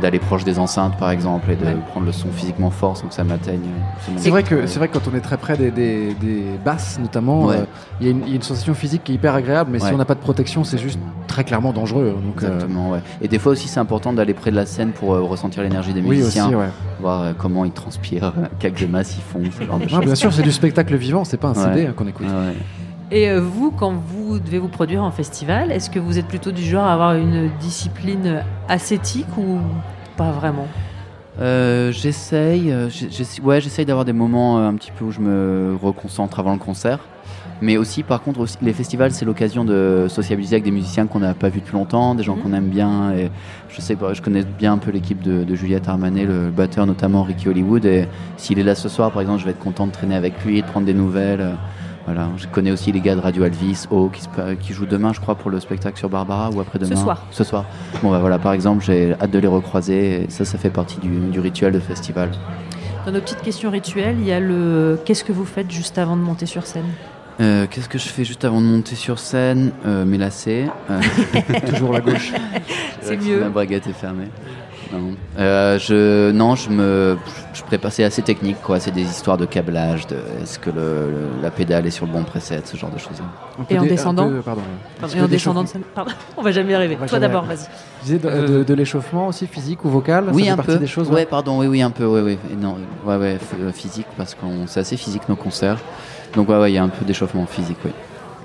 d'aller proche des enceintes par exemple, et de prendre le son physiquement fort sans que ça m'atteigne. mon C'est vrai que c'est vrai que quand on est très près des, des- des basses notamment, Ouais. euh, il y, a une- il y a une sensation physique qui est hyper agréable, mais si on n'a pas de protection, c'est juste très clairement dangereux. Donc, euh, Exactement, ouais. Et des fois aussi, c'est important d'aller près de la scène pour euh, ressentir l'énergie des Oui, musiciens, aussi, ouais. voir euh, comment ils transpirent, euh, quelles grimaces ils font, ce genre de Ah, choses. bien sûr, c'est du spectacle vivant, c'est pas un CD hein, qu'on écoute. Et euh, vous, quand vous devez vous produire en festival, est-ce que vous êtes plutôt du genre à avoir une discipline ascétique ou pas vraiment? Euh, j'essaye, euh, ouais, j'essaye d'avoir des moments euh, un petit peu où je me reconcentre avant le concert. Mais aussi, par contre, aussi, les festivals, c'est l'occasion de sociabiliser avec des musiciens qu'on n'a pas vus depuis longtemps, des gens qu'on aime bien. Et je sais pas, je connais bien un peu l'équipe de, de Juliette Armanet, le batteur notamment Ricky Hollywood. Et s'il est là ce soir, par exemple, je vais être content de traîner avec lui, de prendre des nouvelles. Voilà, je connais aussi les gars de Radio Alvis, O, qui, qui jouent demain, je crois, pour le spectacle sur Barbara ou après-demain. Ce soir. Ce soir. Bon, bah voilà, par exemple, j'ai hâte de les recroiser. Et ça, ça fait partie du, du rituel de festival. Dans nos petites questions rituelles, il y a le qu'est-ce que vous faites juste avant de monter sur scène? Euh, Qu'est-ce que je fais juste avant de monter sur scène? Euh, Mes lacets. euh, Toujours la gauche. C'est mieux. La braguette est fermée. Non, Euh, je, non, je me, je prépare. C'est assez technique, quoi. C'est des histoires de câblage. De, est-ce que le, le- la pédale est sur le bon preset, ce genre de choses. Et en descendant pardon, Pardon, Un Et peu en descendant de Pardon, on va jamais y arriver. Toi jamais d'abord, vas-y. Tu disais de, de- de l'échauffement aussi, physique ou vocal? Ça Oui, fait un partie peu. des choses. ouais, pardon. Oui, oui, un peu. Oui, oui. Et non, ouais, ouais, euh, physique parce qu'on c'est assez physique nos concerts. Donc ouais, ouais, il y a un peu d'échauffement physique, oui.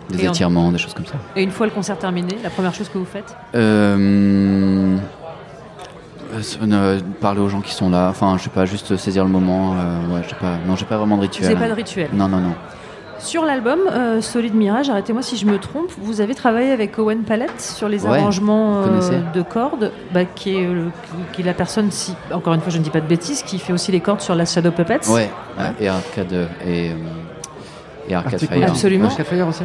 Des Et en- étirements, des choses comme ça. Et une fois le concert terminé, la première chose que vous faites? Euh, euh, euh, parler aux gens qui sont là. Enfin, je sais pas, juste saisir le moment. euh, ouais, je sais pas. Non, j'ai pas vraiment de rituel. Vous avez pas de rituel Non, non, non. Sur l'album euh, Solid Mirage, arrêtez-moi si je me trompe, vous avez travaillé avec Owen Palette sur les Ouais, arrangements connaissez de cordes, bah, qui, est, euh, qui est la personne, si, encore une fois je ne dis pas de bêtises, qui fait aussi les cordes sur la Shadow Puppets. Ouais, ouais, et Arcade et, euh, et Arcade Fire. Absolument. Arcade Fire aussi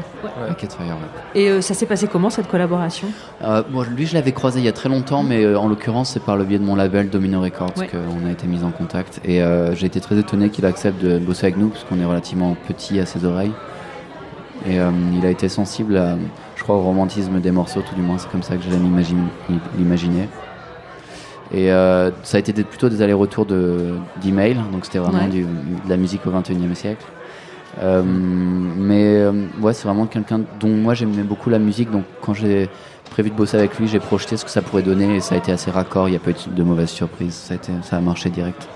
Arcade Fire, ouais. Et euh, ça s'est passé comment cette collaboration? Euh, bon, lui, je l'avais croisé il y a très longtemps, mais euh, en l'occurrence, c'est par le biais de mon label Domino Records Ouais. qu'on a été mis en contact. Et euh, j'ai été très étonné qu'il accepte de bosser avec nous, parce qu'on est relativement petit à ses oreilles. Et euh, il a été sensible, à, je crois, au romantisme des morceaux, tout du moins, c'est comme ça que j'allais m'imaginer- l'imaginer. Et euh, ça a été des- plutôt des allers-retours de- d'emails, donc c'était vraiment Ouais. du- de la musique au 21e siècle. Euh, mais euh, ouais, c'est vraiment quelqu'un dont moi j'aimais beaucoup la musique, donc quand j'ai prévu de bosser avec lui, j'ai projeté ce que ça pourrait donner et ça a été assez raccord, il n'y a pas eu de mauvaises surprises, ça a, été, ça a marché direct.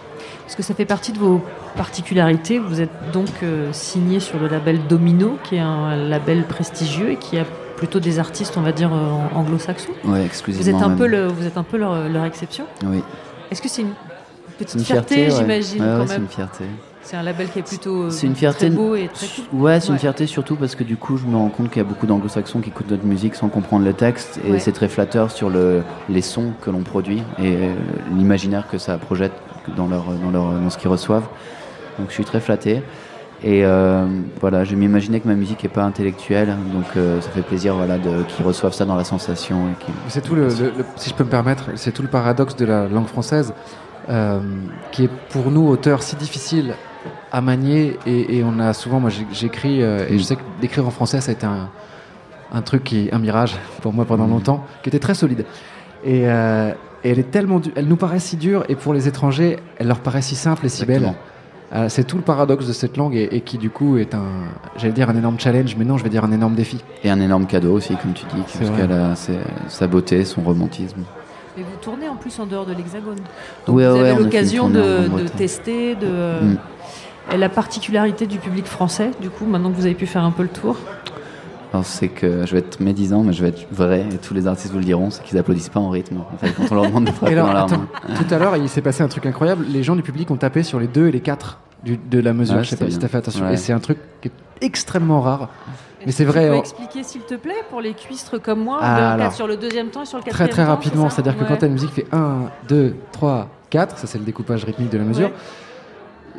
Parce que ça fait partie de vos particularités. Vous êtes donc euh, signé sur le label Domino, qui est un label prestigieux et qui a plutôt des artistes, on va dire, anglo-saxons. Ouais, Vous êtes un même. peu, le, vous êtes un peu leur, leur exception. Oui. Est-ce que c'est une petite une fierté, fierté, ouais. j'imagine, Ouais, c'est une fierté. C'est un label qui est plutôt euh, C'est une fierté. très beau et très cool. Ouais, c'est Ouais. une fierté surtout parce que du coup, je me rends compte qu'il y a beaucoup d'anglo-saxons qui écoutent notre musique sans comprendre le texte et Ouais. c'est très flatteur sur le, les sons que l'on produit et euh, l'imaginaire que ça projette dans, leur, dans, leur, dans ce qu'ils reçoivent. Donc je suis très flatté. Et euh, voilà, je m'imaginais que ma musique n'est pas intellectuelle, donc euh, ça fait plaisir voilà, qu'ils reçoivent ça dans la sensation. C'est tout le, le- le- si je peux me permettre, c'est tout le paradoxe de la langue française, euh, qui est pour nous auteurs si difficile à manier et, et on a souvent, moi j'écris euh, et je sais que d'écrire en français ça a été un, un truc qui un mirage pour moi pendant longtemps, qui était très solide. Et, euh, et elle est tellement, du- elle nous paraît si dure et pour les étrangers, elle leur paraît si simple et si belle. Euh, c'est tout le paradoxe de cette langue et, et qui du coup est un, j'allais dire un énorme challenge, mais non, je vais dire un énorme défi. Et un énorme cadeau aussi, comme tu dis, C'est parce qu'elle a sa beauté, son romantisme. Et vous tournez en plus en dehors de l'Hexagone. Donc vous avez l'occasion de, tester, de. Mm. Et la particularité du public français, du coup, maintenant que vous avez pu faire un peu le tour. C'est que je vais être médisant, mais je vais être vrai, et tous les artistes vous le diront, c'est qu'ils applaudissent pas en rythme. En fait, quand on leur demande de frapper alors, dans leur attends, main. tout à l'heure, il s'est passé un truc incroyable. Les gens du public ont tapé sur les 2 et les 4 du- de la mesure. Ouais, je sais pas si t'as fait attention. Ouais. Et c'est un truc qui est extrêmement rare. Mais c'est Tu vrai. peux oh, expliquer, s'il te plaît, pour les cuistres comme moi, Ah, le sur le deuxième temps et sur le Très quatrième très temps, rapidement, c'est ça c'est-à-dire que quand ta musique fait 1, 2, 3, 4, ça c'est le découpage rythmique de la mesure, Ouais.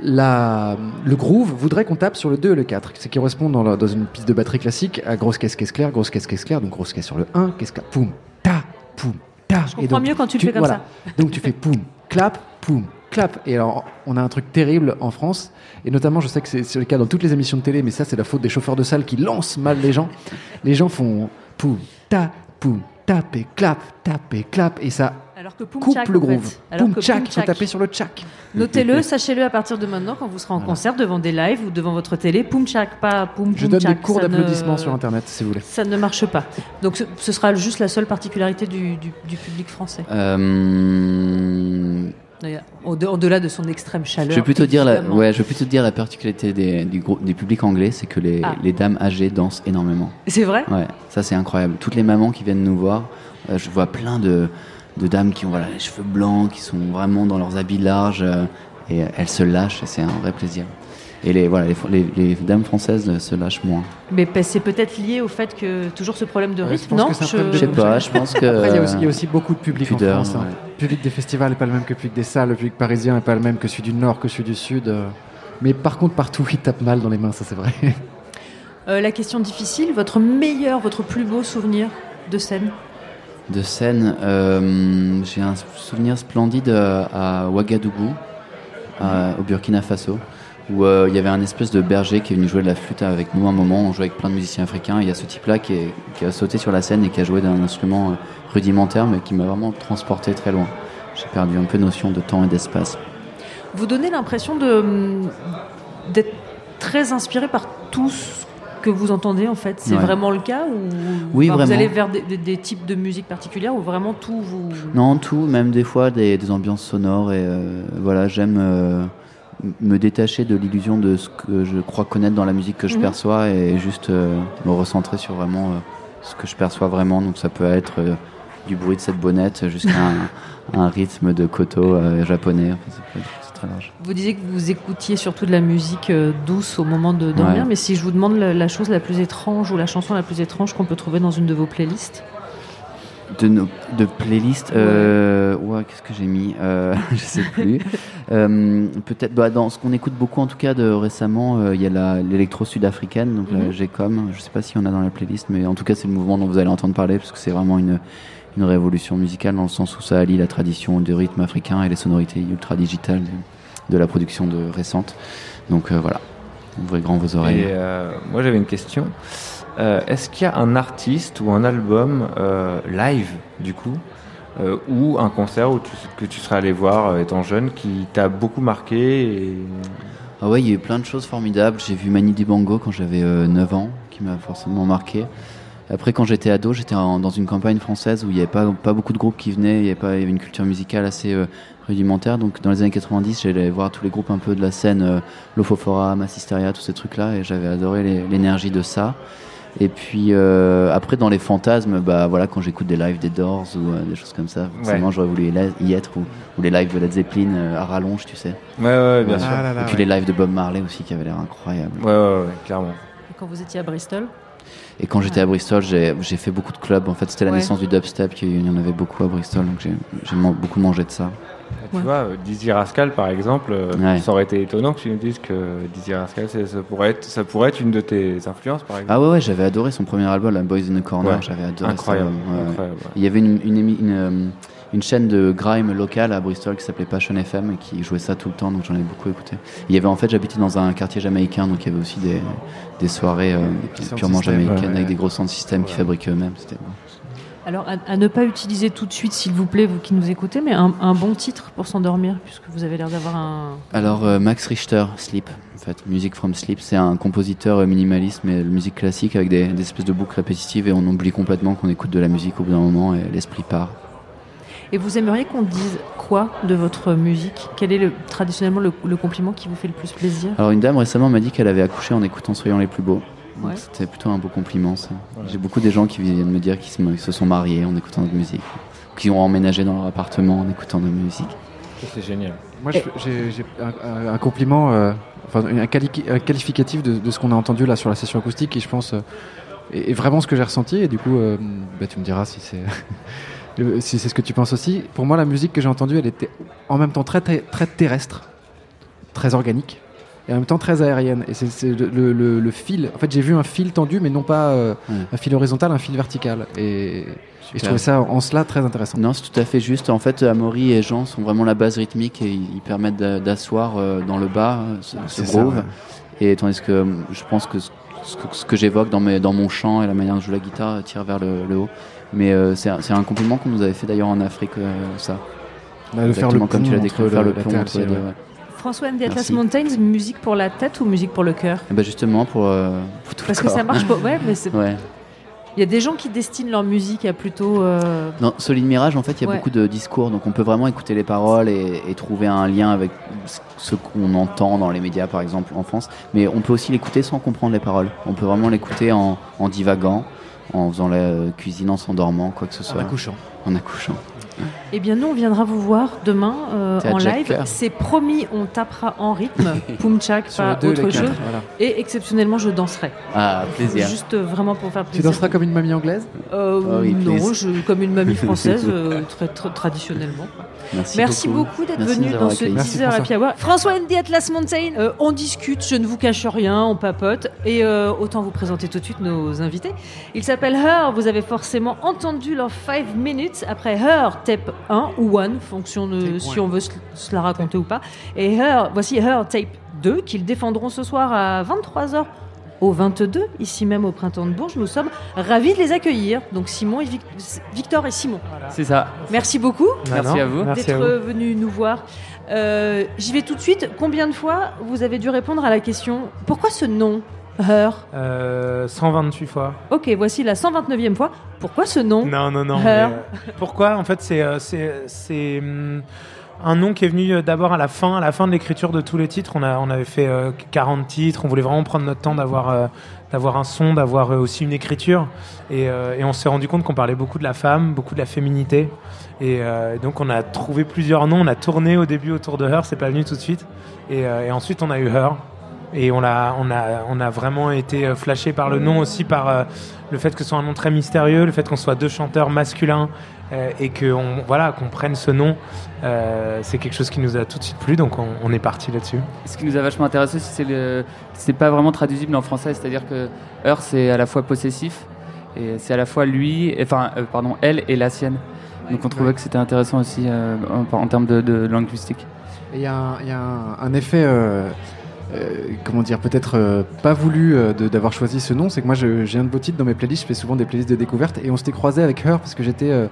La, le groove voudrait qu'on tape sur le 2 et le 4, ce qui correspond dans, la- dans une piste de batterie classique à grosse caisse, caisse claire, grosse caisse, caisse claire, donc grosse caisse sur le 1, caisse claire, poum, ta, poum, ta. Je comprends mieux quand tu le fais comme voilà. Donc tu fais poum, clap, poum, clap. Et alors, on a un truc terrible en France, et notamment, je sais que c'est le cas dans toutes les émissions de télé, mais ça, c'est la faute des chauffeurs de salle qui lancent mal les gens. Les gens font poum, ta, poum, tap et clap, tap et clap, et ça Alors que poum coupe le en fait. groove. Alors Poum que tchac, poum il faut taper sur le tchac. Notez-le, sachez-le à partir de maintenant quand vous serez en concert devant des lives ou devant votre télé. Poum tchak, pas poum Je donne des tchak, cours ne- d'applaudissements sur Internet, si vous voulez. Ça ne marche pas. Donc ce, ce sera juste la seule particularité du, du- du public français. Euh, Au-delà de son extrême chaleur. je vais plutôt dire la, ouais, je vais plutôt dire la particularité des- du, public anglais, c'est que les, Ah. les dames âgées dansent énormément. C'est vrai? Ouais, ça c'est incroyable. Toutes les mamans qui viennent nous voir, euh, je vois plein de, de dames qui ont voilà, les cheveux blancs, qui sont vraiment dans leurs habits larges, euh, et elles se lâchent, et c'est un vrai plaisir. Et les, voilà, les, les- les dames françaises se lâchent moins. Mais c'est peut-être lié au fait que toujours ce problème de Ouais, je rythme, pense non Je sais pas, je pense que. Après, il y, a aussi, il y a aussi beaucoup de public Pudeur, en France. hein. ouais. Le public des festivals n'est pas le même que le public des salles. Le public parisien n'est pas le même que celui du Nord, que celui du Sud. euh. Mais par contre, partout, il tape mal dans les mains, ça c'est vrai. Euh, la question difficile, votre meilleur, votre plus beau souvenir de scène? De scène, euh, j'ai un souvenir splendide euh, à Ouagadougou, au Burkina Faso, où euh, il y avait un espèce de berger qui est venu jouer de la flûte avec nous un moment. On jouait avec plein de musiciens africains. et Il y a ce type-là qui, a sauté sur la scène et qui a joué d'un instrument rudimentaire, mais qui m'a vraiment transporté très loin. J'ai perdu un peu notion de temps et d'espace. Vous donnez l'impression hum, d'être très inspiré par tout ce que vous entendez en fait. C'est Ouais. vraiment le cas ou Oui, enfin, Vous allez vers des, des- des types de musique particulières ou vraiment tout vous Non, tout, même des fois des, des ambiances sonores. Et euh, voilà, j'aime euh, me détacher de l'illusion de ce que je crois connaître dans la musique que je Mhm. perçois et juste euh, me recentrer sur vraiment ce que je perçois vraiment. Donc ça peut être du bruit de cette bonnette jusqu'à un, un rythme de koto japonais. Très large. Vous disiez que vous écoutiez surtout de la musique euh, douce au moment de dormir, Ouais. mais si je vous demande la, la chose la plus étrange ou la chanson la plus étrange qu'on peut trouver dans une de vos playlists De, nos, de playlists, euh, ouais, qu'est-ce que j'ai mis euh, Je sais plus. Euh, Peut-être bah, dans ce qu'on écoute beaucoup en tout cas de récemment, il y a l'électro sud-africaine, donc la Mhm. GECOM. Je sais pas si on a dans la playlist, mais en tout cas c'est le mouvement dont vous allez entendre parler parce que c'est vraiment une une révolution musicale dans le sens où ça allie la tradition du rythme africain et les sonorités ultra digitales de, de la production de récente. Donc euh, voilà, ouvrez grand vos oreilles. Et euh, moi j'avais une question. Euh, Est-ce qu'il y a un artiste ou un album live du coup ou un concert où tu- que tu serais allé voir étant jeune qui t'a beaucoup marqué et... Ah ouais, il y a eu plein de choses formidables. J'ai vu Mani Dibango quand j'avais euh, 9 ans, qui m'a forcément marqué. Après, quand j'étais ado, j'étais dans une campagne française où il n'y avait pas, pas beaucoup de groupes qui venaient, il y avait, pas, il y avait une culture musicale assez euh, rudimentaire. Donc, dans les années 90, j'allais voir tous les groupes un peu de la scène, euh, Lofofora, Massisteria, tous ces trucs-là, et j'avais adoré l'énergie de ça. Et puis euh, après, dans les fantasmes, bah voilà, quand j'écoute des lives des Doors ou euh, des choses comme ça, forcément Ouais. j'aurais voulu y être ou, ou les lives de Led Zeppelin euh, à rallonge, tu sais. Ouais, ouais, bien sûr. Ah là là, Et puis ouais. les lives de Bob Marley aussi qui avaient l'air incroyables. Ouais, ouais, ouais, clairement. Quand vous étiez à Bristol? Et quand j'étais à Bristol, j'ai fait beaucoup de clubs. En fait, c'était la Ouais. naissance du dubstep, qu'il y en avait beaucoup à Bristol, donc j'ai man- beaucoup mangé de ça. Tu Ouais. vois, euh, Dizzy Rascal par exemple, euh, Ouais. ça aurait été étonnant que tu nous dises que Dizzy Rascal ça pourrait, être, ça pourrait être une de tes influences par exemple. Ah ouais, ouais, j'avais adoré son premier album, Boys in the Corner, Ouais. j'avais adoré Incroyable, ça. ouais, ouais. incroyable, ouais. Il y avait une, une, émi- une, euh, une chaîne de grime locale à Bristol qui s'appelait Passion FM et qui jouait ça tout le temps, donc j'en ai beaucoup écouté. Il y avait en fait, j'habitais dans un quartier jamaïcain, donc il y avait aussi des, des soirées euh, purement jamaïcaines ouais. avec des gros sound systems qui fabriquaient eux-mêmes. Alors, à, à ne pas utiliser tout de suite, s'il vous plaît, vous qui nous écoutez, mais un, un bon titre pour s'endormir, puisque vous avez l'air d'avoir un. Alors euh, Max Richter, Sleep, en fait, Music from Sleep, c'est un compositeur minimaliste, mais de musique classique avec des, des espèces de boucles répétitives et on oublie complètement qu'on écoute de la musique au bout d'un moment et l'esprit part. Et vous aimeriez qu'on dise quoi de votre musique? Quel est le, traditionnellement le, le compliment qui vous fait le plus plaisir? Alors une dame récemment m'a dit qu'elle avait accouché en écoutant Soyons les plus beaux. Ouais. C'était plutôt un beau compliment. ça. J'ai beaucoup des gens qui viennent me dire qu'ils se, se sont mariés en écoutant de musique, qui ont emménagé dans leur appartement en écoutant de musique. C'est génial. Moi, j'ai un, un- un compliment, euh, enfin un, quali- un qualificatif de, de ce qu'on a entendu là sur la session acoustique, qui je pense euh, est, est vraiment ce que j'ai ressenti. Et du coup, euh, bah, tu me diras si c'est le- si c'est ce que tu penses aussi. Pour moi, la musique que j'ai entendue, elle était en même temps très, très, très terrestre, très organique, et en même temps très aérienne. Et c'est le, le- le- le fil. En fait, j'ai vu un fil tendu, mais non pas euh, un fil horizontal, un fil vertical. Et, et je trouvais ça en cela très intéressant. Non, c'est tout à fait juste. En fait, Amaury et Jean sont vraiment la base rythmique et ils permettent d'a- d'asseoir euh, dans le bas euh, ce, ce groove. ouais. Et tandis que je pense que ce, ce que, j'évoque dans, mes- dans mon chant et la manière dont je joue la guitare tire vers le, le haut. Mais euh, c'est un, un compliment qu'on nous avait fait d'ailleurs en Afrique, euh, ça. Bah, de faire le Exactement comme tu l'as décrit, faire le- pont terre et entre le les ciel, deux. ouais. ouais. François the Atlas. Mountains, musique pour la tête ou musique pour le cœur? Et bah justement pour, euh, pour tout le Parce que ça marche pas. Ouais, mais c'est. Ouais. Il y a des gens qui destinent leur musique à plutôt. euh, Dans Solid Mirage, en fait, il y a Ouais. beaucoup de discours, donc on peut vraiment écouter les paroles et, et trouver un lien avec ce qu'on entend dans les médias, par exemple, en France. Mais on peut aussi l'écouter sans comprendre les paroles. On peut vraiment l'écouter en, en divagant, en faisant la cuisine, en s'endormant, quoi que ce soit. accouchant. En accouchant. Eh bien, nous, on viendra vous voir demain euh, en live. C'est promis, on tapera en rythme. Pumchak, pas deux, autre les quatre, chose. voilà. Et exceptionnellement, je danserai. Ah, plaisir. Juste euh, vraiment pour faire Tu plaisir. danseras comme une mamie anglaise Euh, Oh oui, non, je, comme une mamie française, euh, très, très traditionnellement. Merci, beaucoup, d'être venu dans ce accueillis. 10 heures Happy Hour. François Andy Atlas Mountain, euh, on discute, je ne vous cache rien, on papote. Et euh, autant vous présenter tout de suite nos invités. Ils s'appellent Her, vous avez forcément entendu leur 5 minutes. Après Her, tape 1 ou 1, fonction de si on veut se, se la raconter ou pas. Et Her, voici Her, tape 2, qu'ils défendront ce soir à 23h au 22, ici même au Printemps de Bourges. Nous sommes ravis de les accueillir. Donc Simon et Vic- Victor et Simon. C'est ça. Merci beaucoup Merci à vous. d'être venu nous voir. Euh, J'y vais tout de suite. Combien de fois vous avez dû répondre à la question pourquoi ce nom? Her Euh, 128 fois. Ok, voici la 129e fois. Pourquoi ce nom? Non, non, non. Her mais, euh, pourquoi? En fait, c'est euh, c'est hum, un nom qui est venu euh, d'abord à la fin, à la fin de l'écriture de tous les titres. On, a, on avait fait euh, 40 titres. On voulait vraiment prendre notre temps d'avoir euh, d'avoir un son, d'avoir euh, aussi une écriture. Et, euh, et on s'est rendu compte qu'on parlait beaucoup de la femme, beaucoup de la féminité. Et euh, donc on a trouvé plusieurs noms. On a tourné au début autour de Her. C'est pas venu tout de suite. Et, euh, et ensuite on a eu Her. Et on a, on, a, on a vraiment été euh, flashé par le nom aussi, par euh, le fait que ce soit un nom très mystérieux, le fait qu'on soit deux chanteurs masculins euh, et qu'on voilà, qu'on prenne ce nom. Euh, c'est quelque chose qui nous a tout de suite plu, donc on, on est parti là-dessus. Ce qui nous a vachement intéressé, c'est le, c'est pas vraiment traduisible en français, c'est-à-dire que Her c'est à la fois possessif et c'est à la fois lui, enfin euh, pardon, elle et la sienne. Donc on trouvait que c'était intéressant aussi euh, en, en termes de, de linguistique. Il y a un, il y a un- un effet, comment dire, peut-être euh, pas voulu euh, d'avoir choisi ce nom. C'est que moi, je- j'ai un de vos titres dans mes playlists. Je fais souvent des playlists de découverte. Et on s'était croisé avec Her parce que j'étais euh,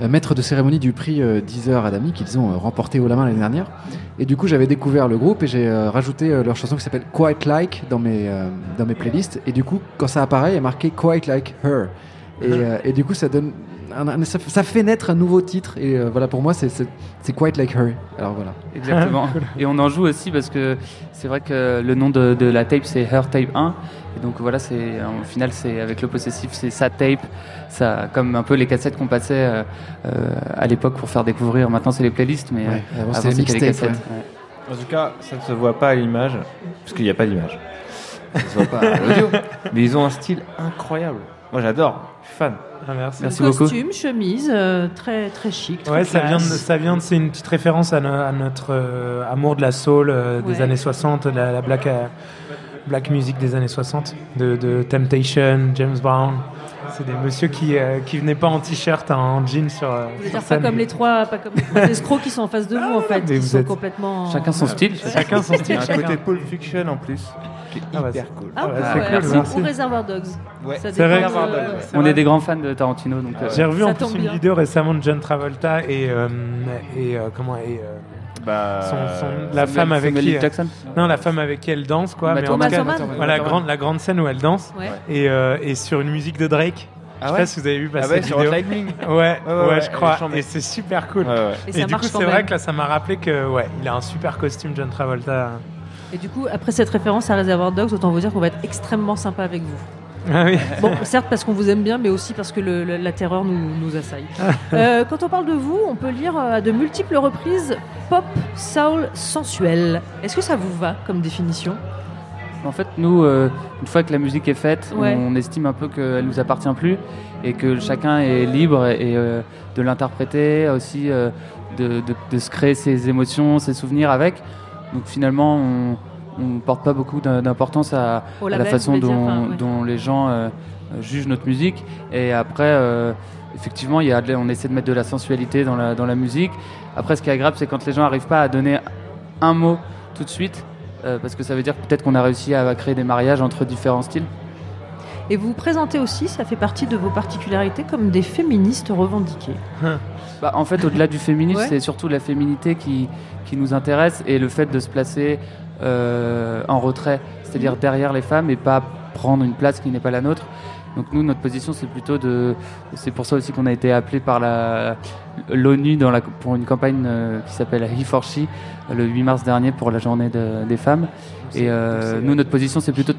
euh, maître de cérémonie du prix euh, Deezer Adami qu'ils ont euh, remporté haut la main l'année dernière. Et du coup, j'avais découvert le groupe et j'ai euh, rajouté euh, leur chanson qui s'appelle Quite Like dans mes, euh, dans mes playlists. Et du coup, quand ça apparaît, il y a marqué Quite Like Her. Et, euh, et du coup, ça donne. Un- un- ça, ça fait naître un nouveau titre. Et euh, voilà, pour moi, c'est- c'est c'est Quite Like Her. Alors voilà. Exactement. et on en joue aussi parce que c'est vrai que le nom de, de la tape c'est Her Tape 1. Et donc voilà, c'est au final c'est avec le possessif, c'est sa tape, ça comme un peu les cassettes qu'on passait euh, euh, à l'époque pour faire découvrir. Maintenant c'est les playlists, mais Ouais, avant, c'était les cassettes. ouais. En tout cas, ça ne se voit pas à l'image, parce qu'il n'y a pas d'image. Ça se voit pas à l'audio. Mais ils ont un style incroyable. Moi j'adore, je suis fan. Ah, merci. Merci beaucoup. Costume, chemise, euh, très très chic. Très Ouais, ça vient, de, ça vient de, c'est une petite référence à, no- à notre euh, amour de la soul euh, des Ouais. années 60, la, la black, euh, black music des années 60, de, de Temptation, James Brown. C'est des messieurs qui, euh, qui venaient pas en t-shirt, hein, en jean sur, euh, Vous sur pas scène. comme les trois, pas comme les trois escrocs qui sont en face de vous en fait, mais qui vous sont êtes- complètement. Chacun son style. Chacun son Il y style. a un côté Pulp Fiction en plus, qui est Ah bah, hyper c'est- cool. Ah, Ah bah, ouais, c'est cool, merci. merci. Ou Reservoir Dogs. Ouais. Ça C'est vrai euh, ouais. c'est On vrai. est des grands fans de Tarantino, donc euh, J'ai revu en plus une bien. vidéo récemment de John Travolta et, euh, et euh, comment et, euh, Bah, son, son- la Samuel- femme avec Samuel qui. Jackson. non la femme avec qui elle danse quoi Uma mais en tout cas, voilà Uma grande la grande scène où elle danse Ouais. et, euh, et sur une musique de Drake Ah je sais ouais pas si vous avez vu passer Ah ouais, cette sur vidéo Lightning. ouais ouais, ouais, ouais, je crois et c'est super cool Ouais, ouais. Et et, du coup c'est vrai que là ça m'a rappelé que ouais il a un super costume John Travolta Et du coup, après cette référence à Reservoir Dogs, autant vous dire qu'on va être extrêmement sympa avec vous. ah oui Bon, certes parce qu'on vous aime bien, mais aussi parce que le- le- la terreur nous, nous assaille. Euh, quand on parle de vous, on peut lire euh, à de multiples reprises pop, soul, sensuel. Est-ce que ça vous va comme définition? En fait, nous, euh, une fois que la musique est faite, Ouais. on estime un peu qu'elle nous appartient plus et que chacun est libre et, euh, de l'interpréter, aussi euh, de, de- de se créer ses émotions, ses souvenirs avec. Donc finalement, on, on porte pas beaucoup d'im- d'importance à, la façon dont, dire, enfin, ouais. dont les gens euh, euh, jugent notre musique. Et après, euh, effectivement, y a on essaie de mettre de la sensualité dans la, dans la musique. Après, ce qui est agréable, c'est quand les gens n'arrivent pas à donner un mot tout de suite, euh, parce que ça veut dire peut-être qu'on a réussi à créer des mariages entre différents styles. Et vous vous présentez aussi, ça fait partie de vos particularités, comme des féministes revendiquées. Bah, en fait, au-delà du féminisme, Ouais. c'est surtout la féminité qui, qui nous intéresse et le fait de se placer euh, en retrait, c'est-à-dire derrière les femmes et pas prendre une place qui n'est pas la nôtre. Donc nous, notre position, c'est plutôt de... C'est pour ça aussi qu'on a été appelé par la- l'ONU dans la- pour une campagne euh, qui s'appelle He for She, le 8 mars dernier pour la journée de- des femmes. Et euh, nous, notre position, c'est plutôt...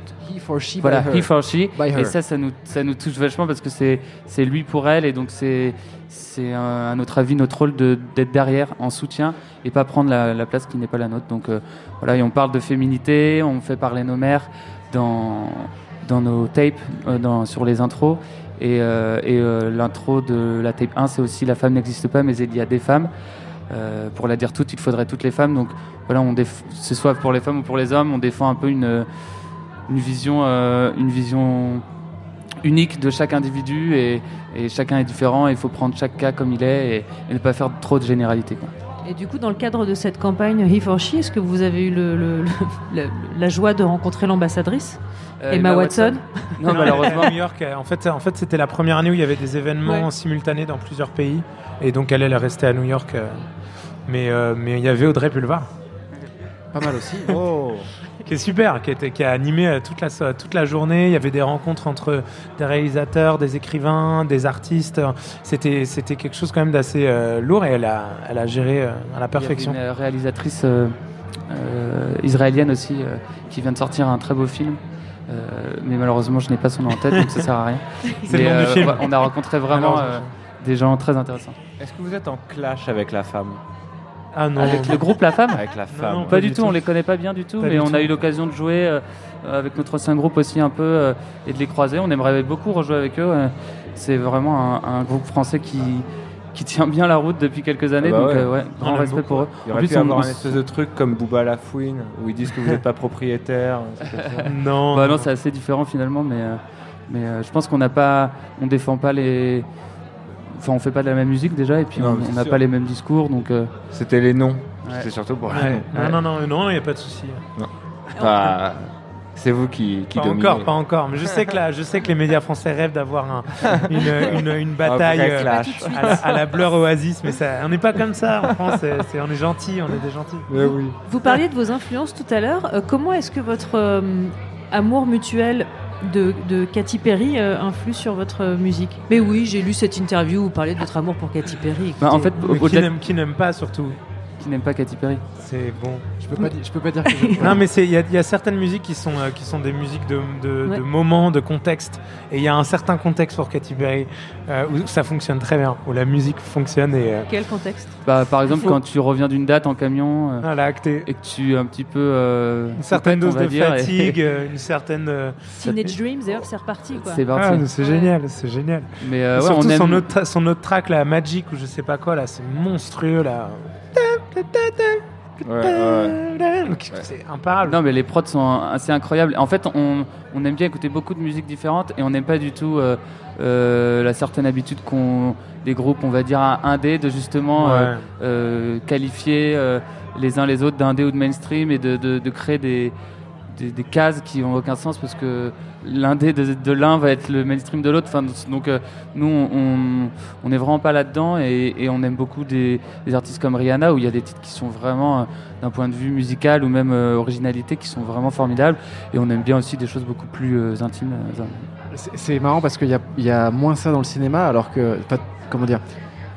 He for she by Voilà, her. He for She. By her. Et ça, ça nous, ça nous touche vachement parce que c'est c'est lui pour elle et donc c'est c'est un- à notre avis notre rôle de- d'être derrière en soutien et pas prendre la, la place qui n'est pas la nôtre. Donc euh, voilà, et on parle de féminité, on fait parler nos mères dans dans nos tapes, euh, dans, sur les intros. Et, euh, et l'intro de la tape 1, c'est aussi La femme n'existe pas, mais il y a des femmes. Euh, pour la dire toute, il faudrait toutes les femmes. Donc voilà, on déf- c'est soit pour les femmes ou pour les hommes, on défend un peu une, une vision, euh, une vision unique de chaque individu et, et chacun est différent. et Il faut prendre chaque cas comme il est et, et ne pas faire trop de généralité. quoi. Et du coup, dans le cadre de cette campagne He for She, est-ce que vous avez eu le- le- le- le- la joie de rencontrer l'ambassadrice Euh, Emma, Emma Watson, Non, malheureusement. New York, en fait, en fait c'était la première année où il y avait des événements Ouais. simultanés dans plusieurs pays. Et donc, elle, elle est restée à New York. euh, mais, euh, mais il y avait Audrey Pulvar. Pas mal aussi. Oh. Qui est super, qui, était, qui a animé euh, toute la, so- toute la journée. Il y avait des rencontres entre des réalisateurs, des écrivains, des artistes. C'était, c'était quelque chose quand même d'assez euh, lourd et elle a, elle a géré euh, à la perfection. Il y avait une réalisatrice euh, euh, israélienne aussi euh, qui vient de sortir un très beau film. Euh, mais malheureusement, je n'ai pas son nom en tête, donc ça sert à rien. C'est le nom du film. On a rencontré vraiment euh, des gens très intéressants. Est-ce que vous êtes en clash avec la femme? Ah non. Avec le groupe La Femme Avec la femme. non, Pas, du tout, on les connaît pas bien du tout, Pas mais du on tout. a eu l'occasion de jouer euh, avec notre ancien groupe aussi un peu euh, et de les croiser. On aimerait beaucoup rejouer avec eux. euh. C'est vraiment un, un groupe français qui, qui tient bien la route depuis quelques années, Ah bah donc ouais. euh, ouais, On grand respect beaucoup. pour eux. Il y En aurait plus, pu on- avoir on un espèce de truc comme Booba la Fouine où ils disent que vous n'êtes pas propriétaire. Non. Bah non, c'est assez différent finalement, mais, euh, mais euh, je pense qu'on n'a pas, on défend pas les, enfin on fait pas de la même musique déjà, et puis Non, on n'a pas les mêmes discours, donc. euh, C'était les noms. Ouais. C'était surtout pour les Ouais. noms. Non, non, non, non, il n'y a pas de souci. C'est vous qui, qui Pas dominez. encore, pas encore. Mais je sais que là, je sais que les médias français rêvent d'avoir un- une, une, une bataille euh, clash. à, la, à la Blur Oasis, mais ça, on n'est pas comme ça en France. on est gentil, on est des gentils. Ouais, oui. Vous parliez de vos influences tout à l'heure. Euh, comment est-ce que votre euh, amour mutuel de, de Katy Perry euh, influe sur votre musique? Mais oui, j'ai lu cette interview où vous parlez de votre amour pour Katy Perry. bah, en fait, n'aime, qui n'aime pas surtout? Qui n'aime pas Katy Perry. C'est bon. Je peux pas, di- je peux pas dire que je- Non, mais c'est- il y, a- il y a certaines musiques qui sont, euh, qui sont des musiques de, de, Ouais. de moments, de contexte. Et il y a un certain contexte pour Katy Perry euh, où ça fonctionne très bien, où la musique fonctionne et. euh, Quel contexte? Bah, par exemple, quand tu reviens d'une date en camion euh, voilà, acté. et que tu es un petit peu euh, Une certaine dose de dire, fatigue, une certaine. euh, Teenage Dreams, d'ailleurs, c'est reparti. Quoi. C'est parti. Ah, c'est génial, c'est génial. Mais euh, ouais, surtout on aime. son, autre, son autre track, là, Magic, ou je sais pas quoi, là, c'est monstrueux, là. Ouais, ouais. C'est imparable. Non, mais les prods sont assez incroyables. En fait, on, on aime bien écouter beaucoup de musiques différentes et on n'aime pas du tout euh, euh, la certaine habitude qu'ont les groupes, on va dire, indé, de justement euh, Ouais. euh, qualifier euh, les uns les autres d'indé ou de mainstream et de, de- de créer des, des, cases qui n'ont aucun sens parce que l'indé de, de l'un va être le mainstream de l'autre. Enfin, donc, euh, nous, on n'est vraiment pas là-dedans et, on aime beaucoup des, artistes comme Rihanna où il y a des titres qui sont vraiment, euh, d'un point de vue musical ou même euh, originalité, qui sont vraiment formidables. Et on aime bien aussi des choses beaucoup plus intimes. C'est marrant parce qu'il y y a moins ça dans le cinéma, alors que, comment dire,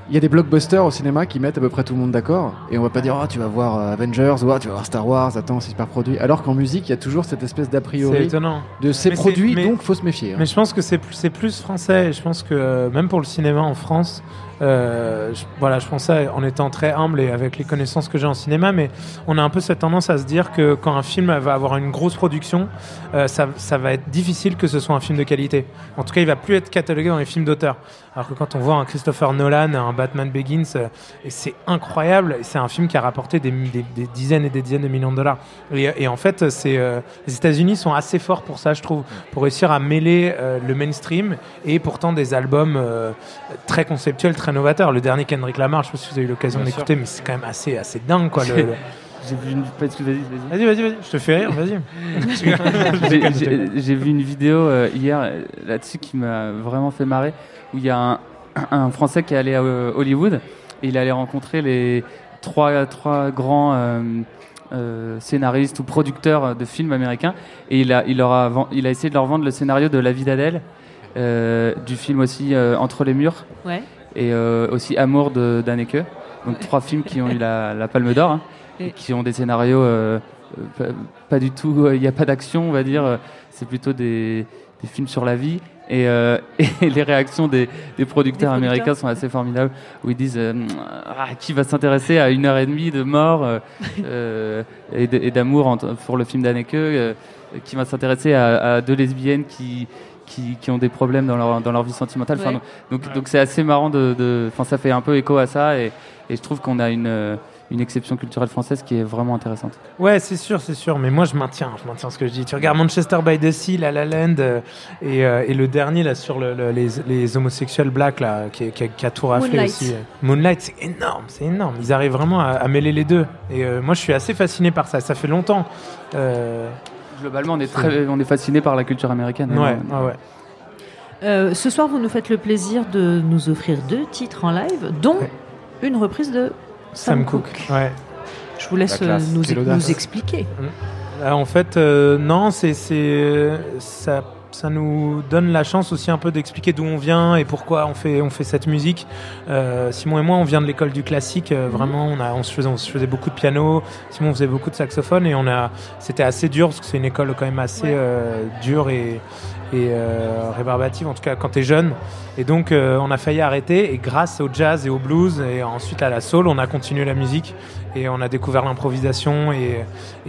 il y a des blockbusters au cinéma qui mettent à peu près tout le monde d'accord, et on va pas dire, oh, tu vas voir euh, Avengers, ou Ah, tu vas voir Star Wars, attends, c'est super produit. Alors qu'en musique, il y a toujours cette espèce d'a priori de c'est Mais c'est- produit, mais- donc faut se méfier. hein. Mais je pense que c'est plus, plus français. Je pense que euh, même pour le cinéma en France, euh, je- voilà, je pense ça en étant très humble et avec les connaissances que j'ai en cinéma, mais on a un peu cette tendance à se dire que quand un film va avoir une grosse production, euh, ça, ça va être difficile que ce soit un film de qualité. En tout cas, il va plus être catalogué dans les films d'auteur. Alors que quand on voit un Christopher Nolan, un Batman Begins, euh, c'est incroyable, c'est un film qui a rapporté des, des- des dizaines et des dizaines de millions de dollars. Et, et en fait, c'est euh, les États-Unis sont assez forts pour ça, je trouve, pour réussir à mêler euh, le mainstream et pourtant des albums euh, très conceptuels, très novateurs. Le dernier Kendrick Lamar, je sais pas si vous avez eu l'occasion d'écouter, mais c'est quand même assez, assez dingue, quoi. le- le- J'ai vu une. Vas-y, vas-y. Vas-y, vas-y, je te fais rire, vas-y. J'ai vu une vidéo euh, hier euh, là-dessus qui m'a vraiment fait marrer, où il y a un, un Français qui est allé à euh, Hollywood et il est allé rencontrer les trois, trois grands euh, euh, scénaristes ou producteurs de films américains et il a, il, leur a, il a essayé de leur vendre le scénario de La vie d'Adèle, du film aussi Entre les murs Ouais. et aussi Amour de Daneke. Donc trois films qui ont eu la, la Palme d'Or, hein, Et- qui ont des scénarios euh, pas, pas du tout. Il n'y a pas d'action, on va dire. C'est plutôt des, des films sur la vie. Et, euh, et les réactions des, des producteurs Des américains sont assez formidables, où ils disent euh, Ah, qui va s'intéresser à une heure et demie de mort euh, euh, et d'amour pour le film d'Anneke, euh, qui va s'intéresser à, à deux lesbiennes qui, qui, qui ont des problèmes dans leur, dans leur vie sentimentale. Enfin, donc, donc c'est assez marrant de, de- enfin ça fait un peu écho à ça et, et je trouve qu'on a une, euh, une exception culturelle française qui est vraiment intéressante. Ouais, c'est sûr, c'est sûr. Mais moi, je maintiens, je maintiens ce que je dis. Tu regardes Manchester by the Sea, La La Land, euh, et, euh, et le dernier là sur le- le- les, les homosexuels blacks là, qui, qui a- qui a tout raflé Moonlight. aussi. euh. Moonlight, c'est énorme, c'est énorme. Ils arrivent vraiment à, à mêler les deux. Et euh, moi, je suis assez fasciné par ça. Ça fait longtemps. Euh, Globalement, on est très, on est fasciné par la culture américaine. Ouais, hein. ouais, ouais. Euh, ce soir, vous nous faites le plaisir de nous offrir deux titres en live, dont une reprise de Sam, Sam Cooke. Ouais. Je vous laisse La euh, nous, expliquer. Euh, en fait, euh, non, c'est ça, ça nous donne la chance aussi un peu d'expliquer d'où on vient et pourquoi on fait on fait cette musique. Euh, Simon et moi, on vient de l'école du classique. euh, Vraiment, on a on se faisait on se faisait beaucoup de piano. Simon faisait beaucoup de saxophone et on a c'était assez dur parce que c'est une école quand même assez euh, dure et et euh, rébarbative en tout cas quand t'es jeune. Et donc euh, on a failli arrêter et grâce au jazz et au blues et ensuite à la soul, on a continué la musique et on a découvert l'improvisation et,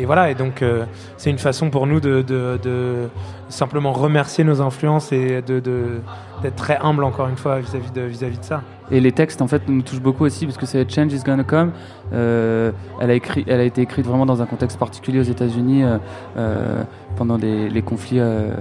voilà. Et donc euh, c'est une façon pour nous de, simplement remercier nos influences et d'être très humble encore une fois vis-à-vis de ça. Et les textes, en fait, nous touchent beaucoup aussi parce que c'est Change is Gonna Come. Euh, elle, a écrit, elle a été écrite vraiment dans un contexte particulier aux États-Unis euh, euh, pendant des- les conflits euh,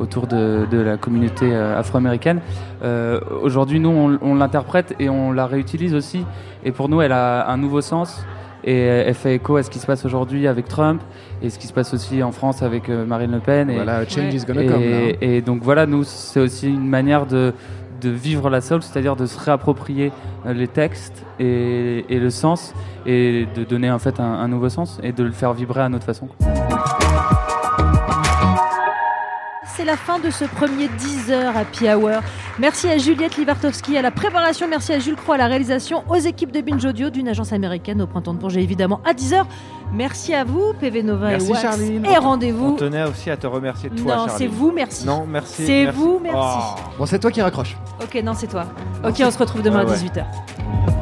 autour de, de la communauté euh, afro-américaine. Euh, Aujourd'hui, nous, on, on l'interprète et on la réutilise aussi. Et pour nous, elle a un nouveau sens. Et elle fait écho à ce qui se passe aujourd'hui avec Trump et ce qui se passe aussi en France avec Marine Le Pen. Et, Voilà, change is gonna et- come, et donc voilà, nous, c'est aussi une manière de, de vivre la soul, c'est-à-dire de se réapproprier euh, les textes et, le sens et de donner en fait un nouveau sens et de le faire vibrer à notre façon. C'est la fin de ce premier 10 heures Happy Hour. Merci à Juliette Livartowski à la préparation, merci à Jules Croix à la réalisation, aux équipes de Binge Audio d'une agence américaine au printemps de Bourget évidemment à 10 heures. Merci à vous PV Nova Merci et Wax. Charline. Et On rendez-vous. tenait aussi à te remercier de toi, Non, Charline. c'est vous, merci. Non, merci. C'est vous, merci. Oh. Bon, c'est toi qui raccroche. Ok, non, c'est toi. Ok, on se retrouve demain Ouais, à ouais. 18h.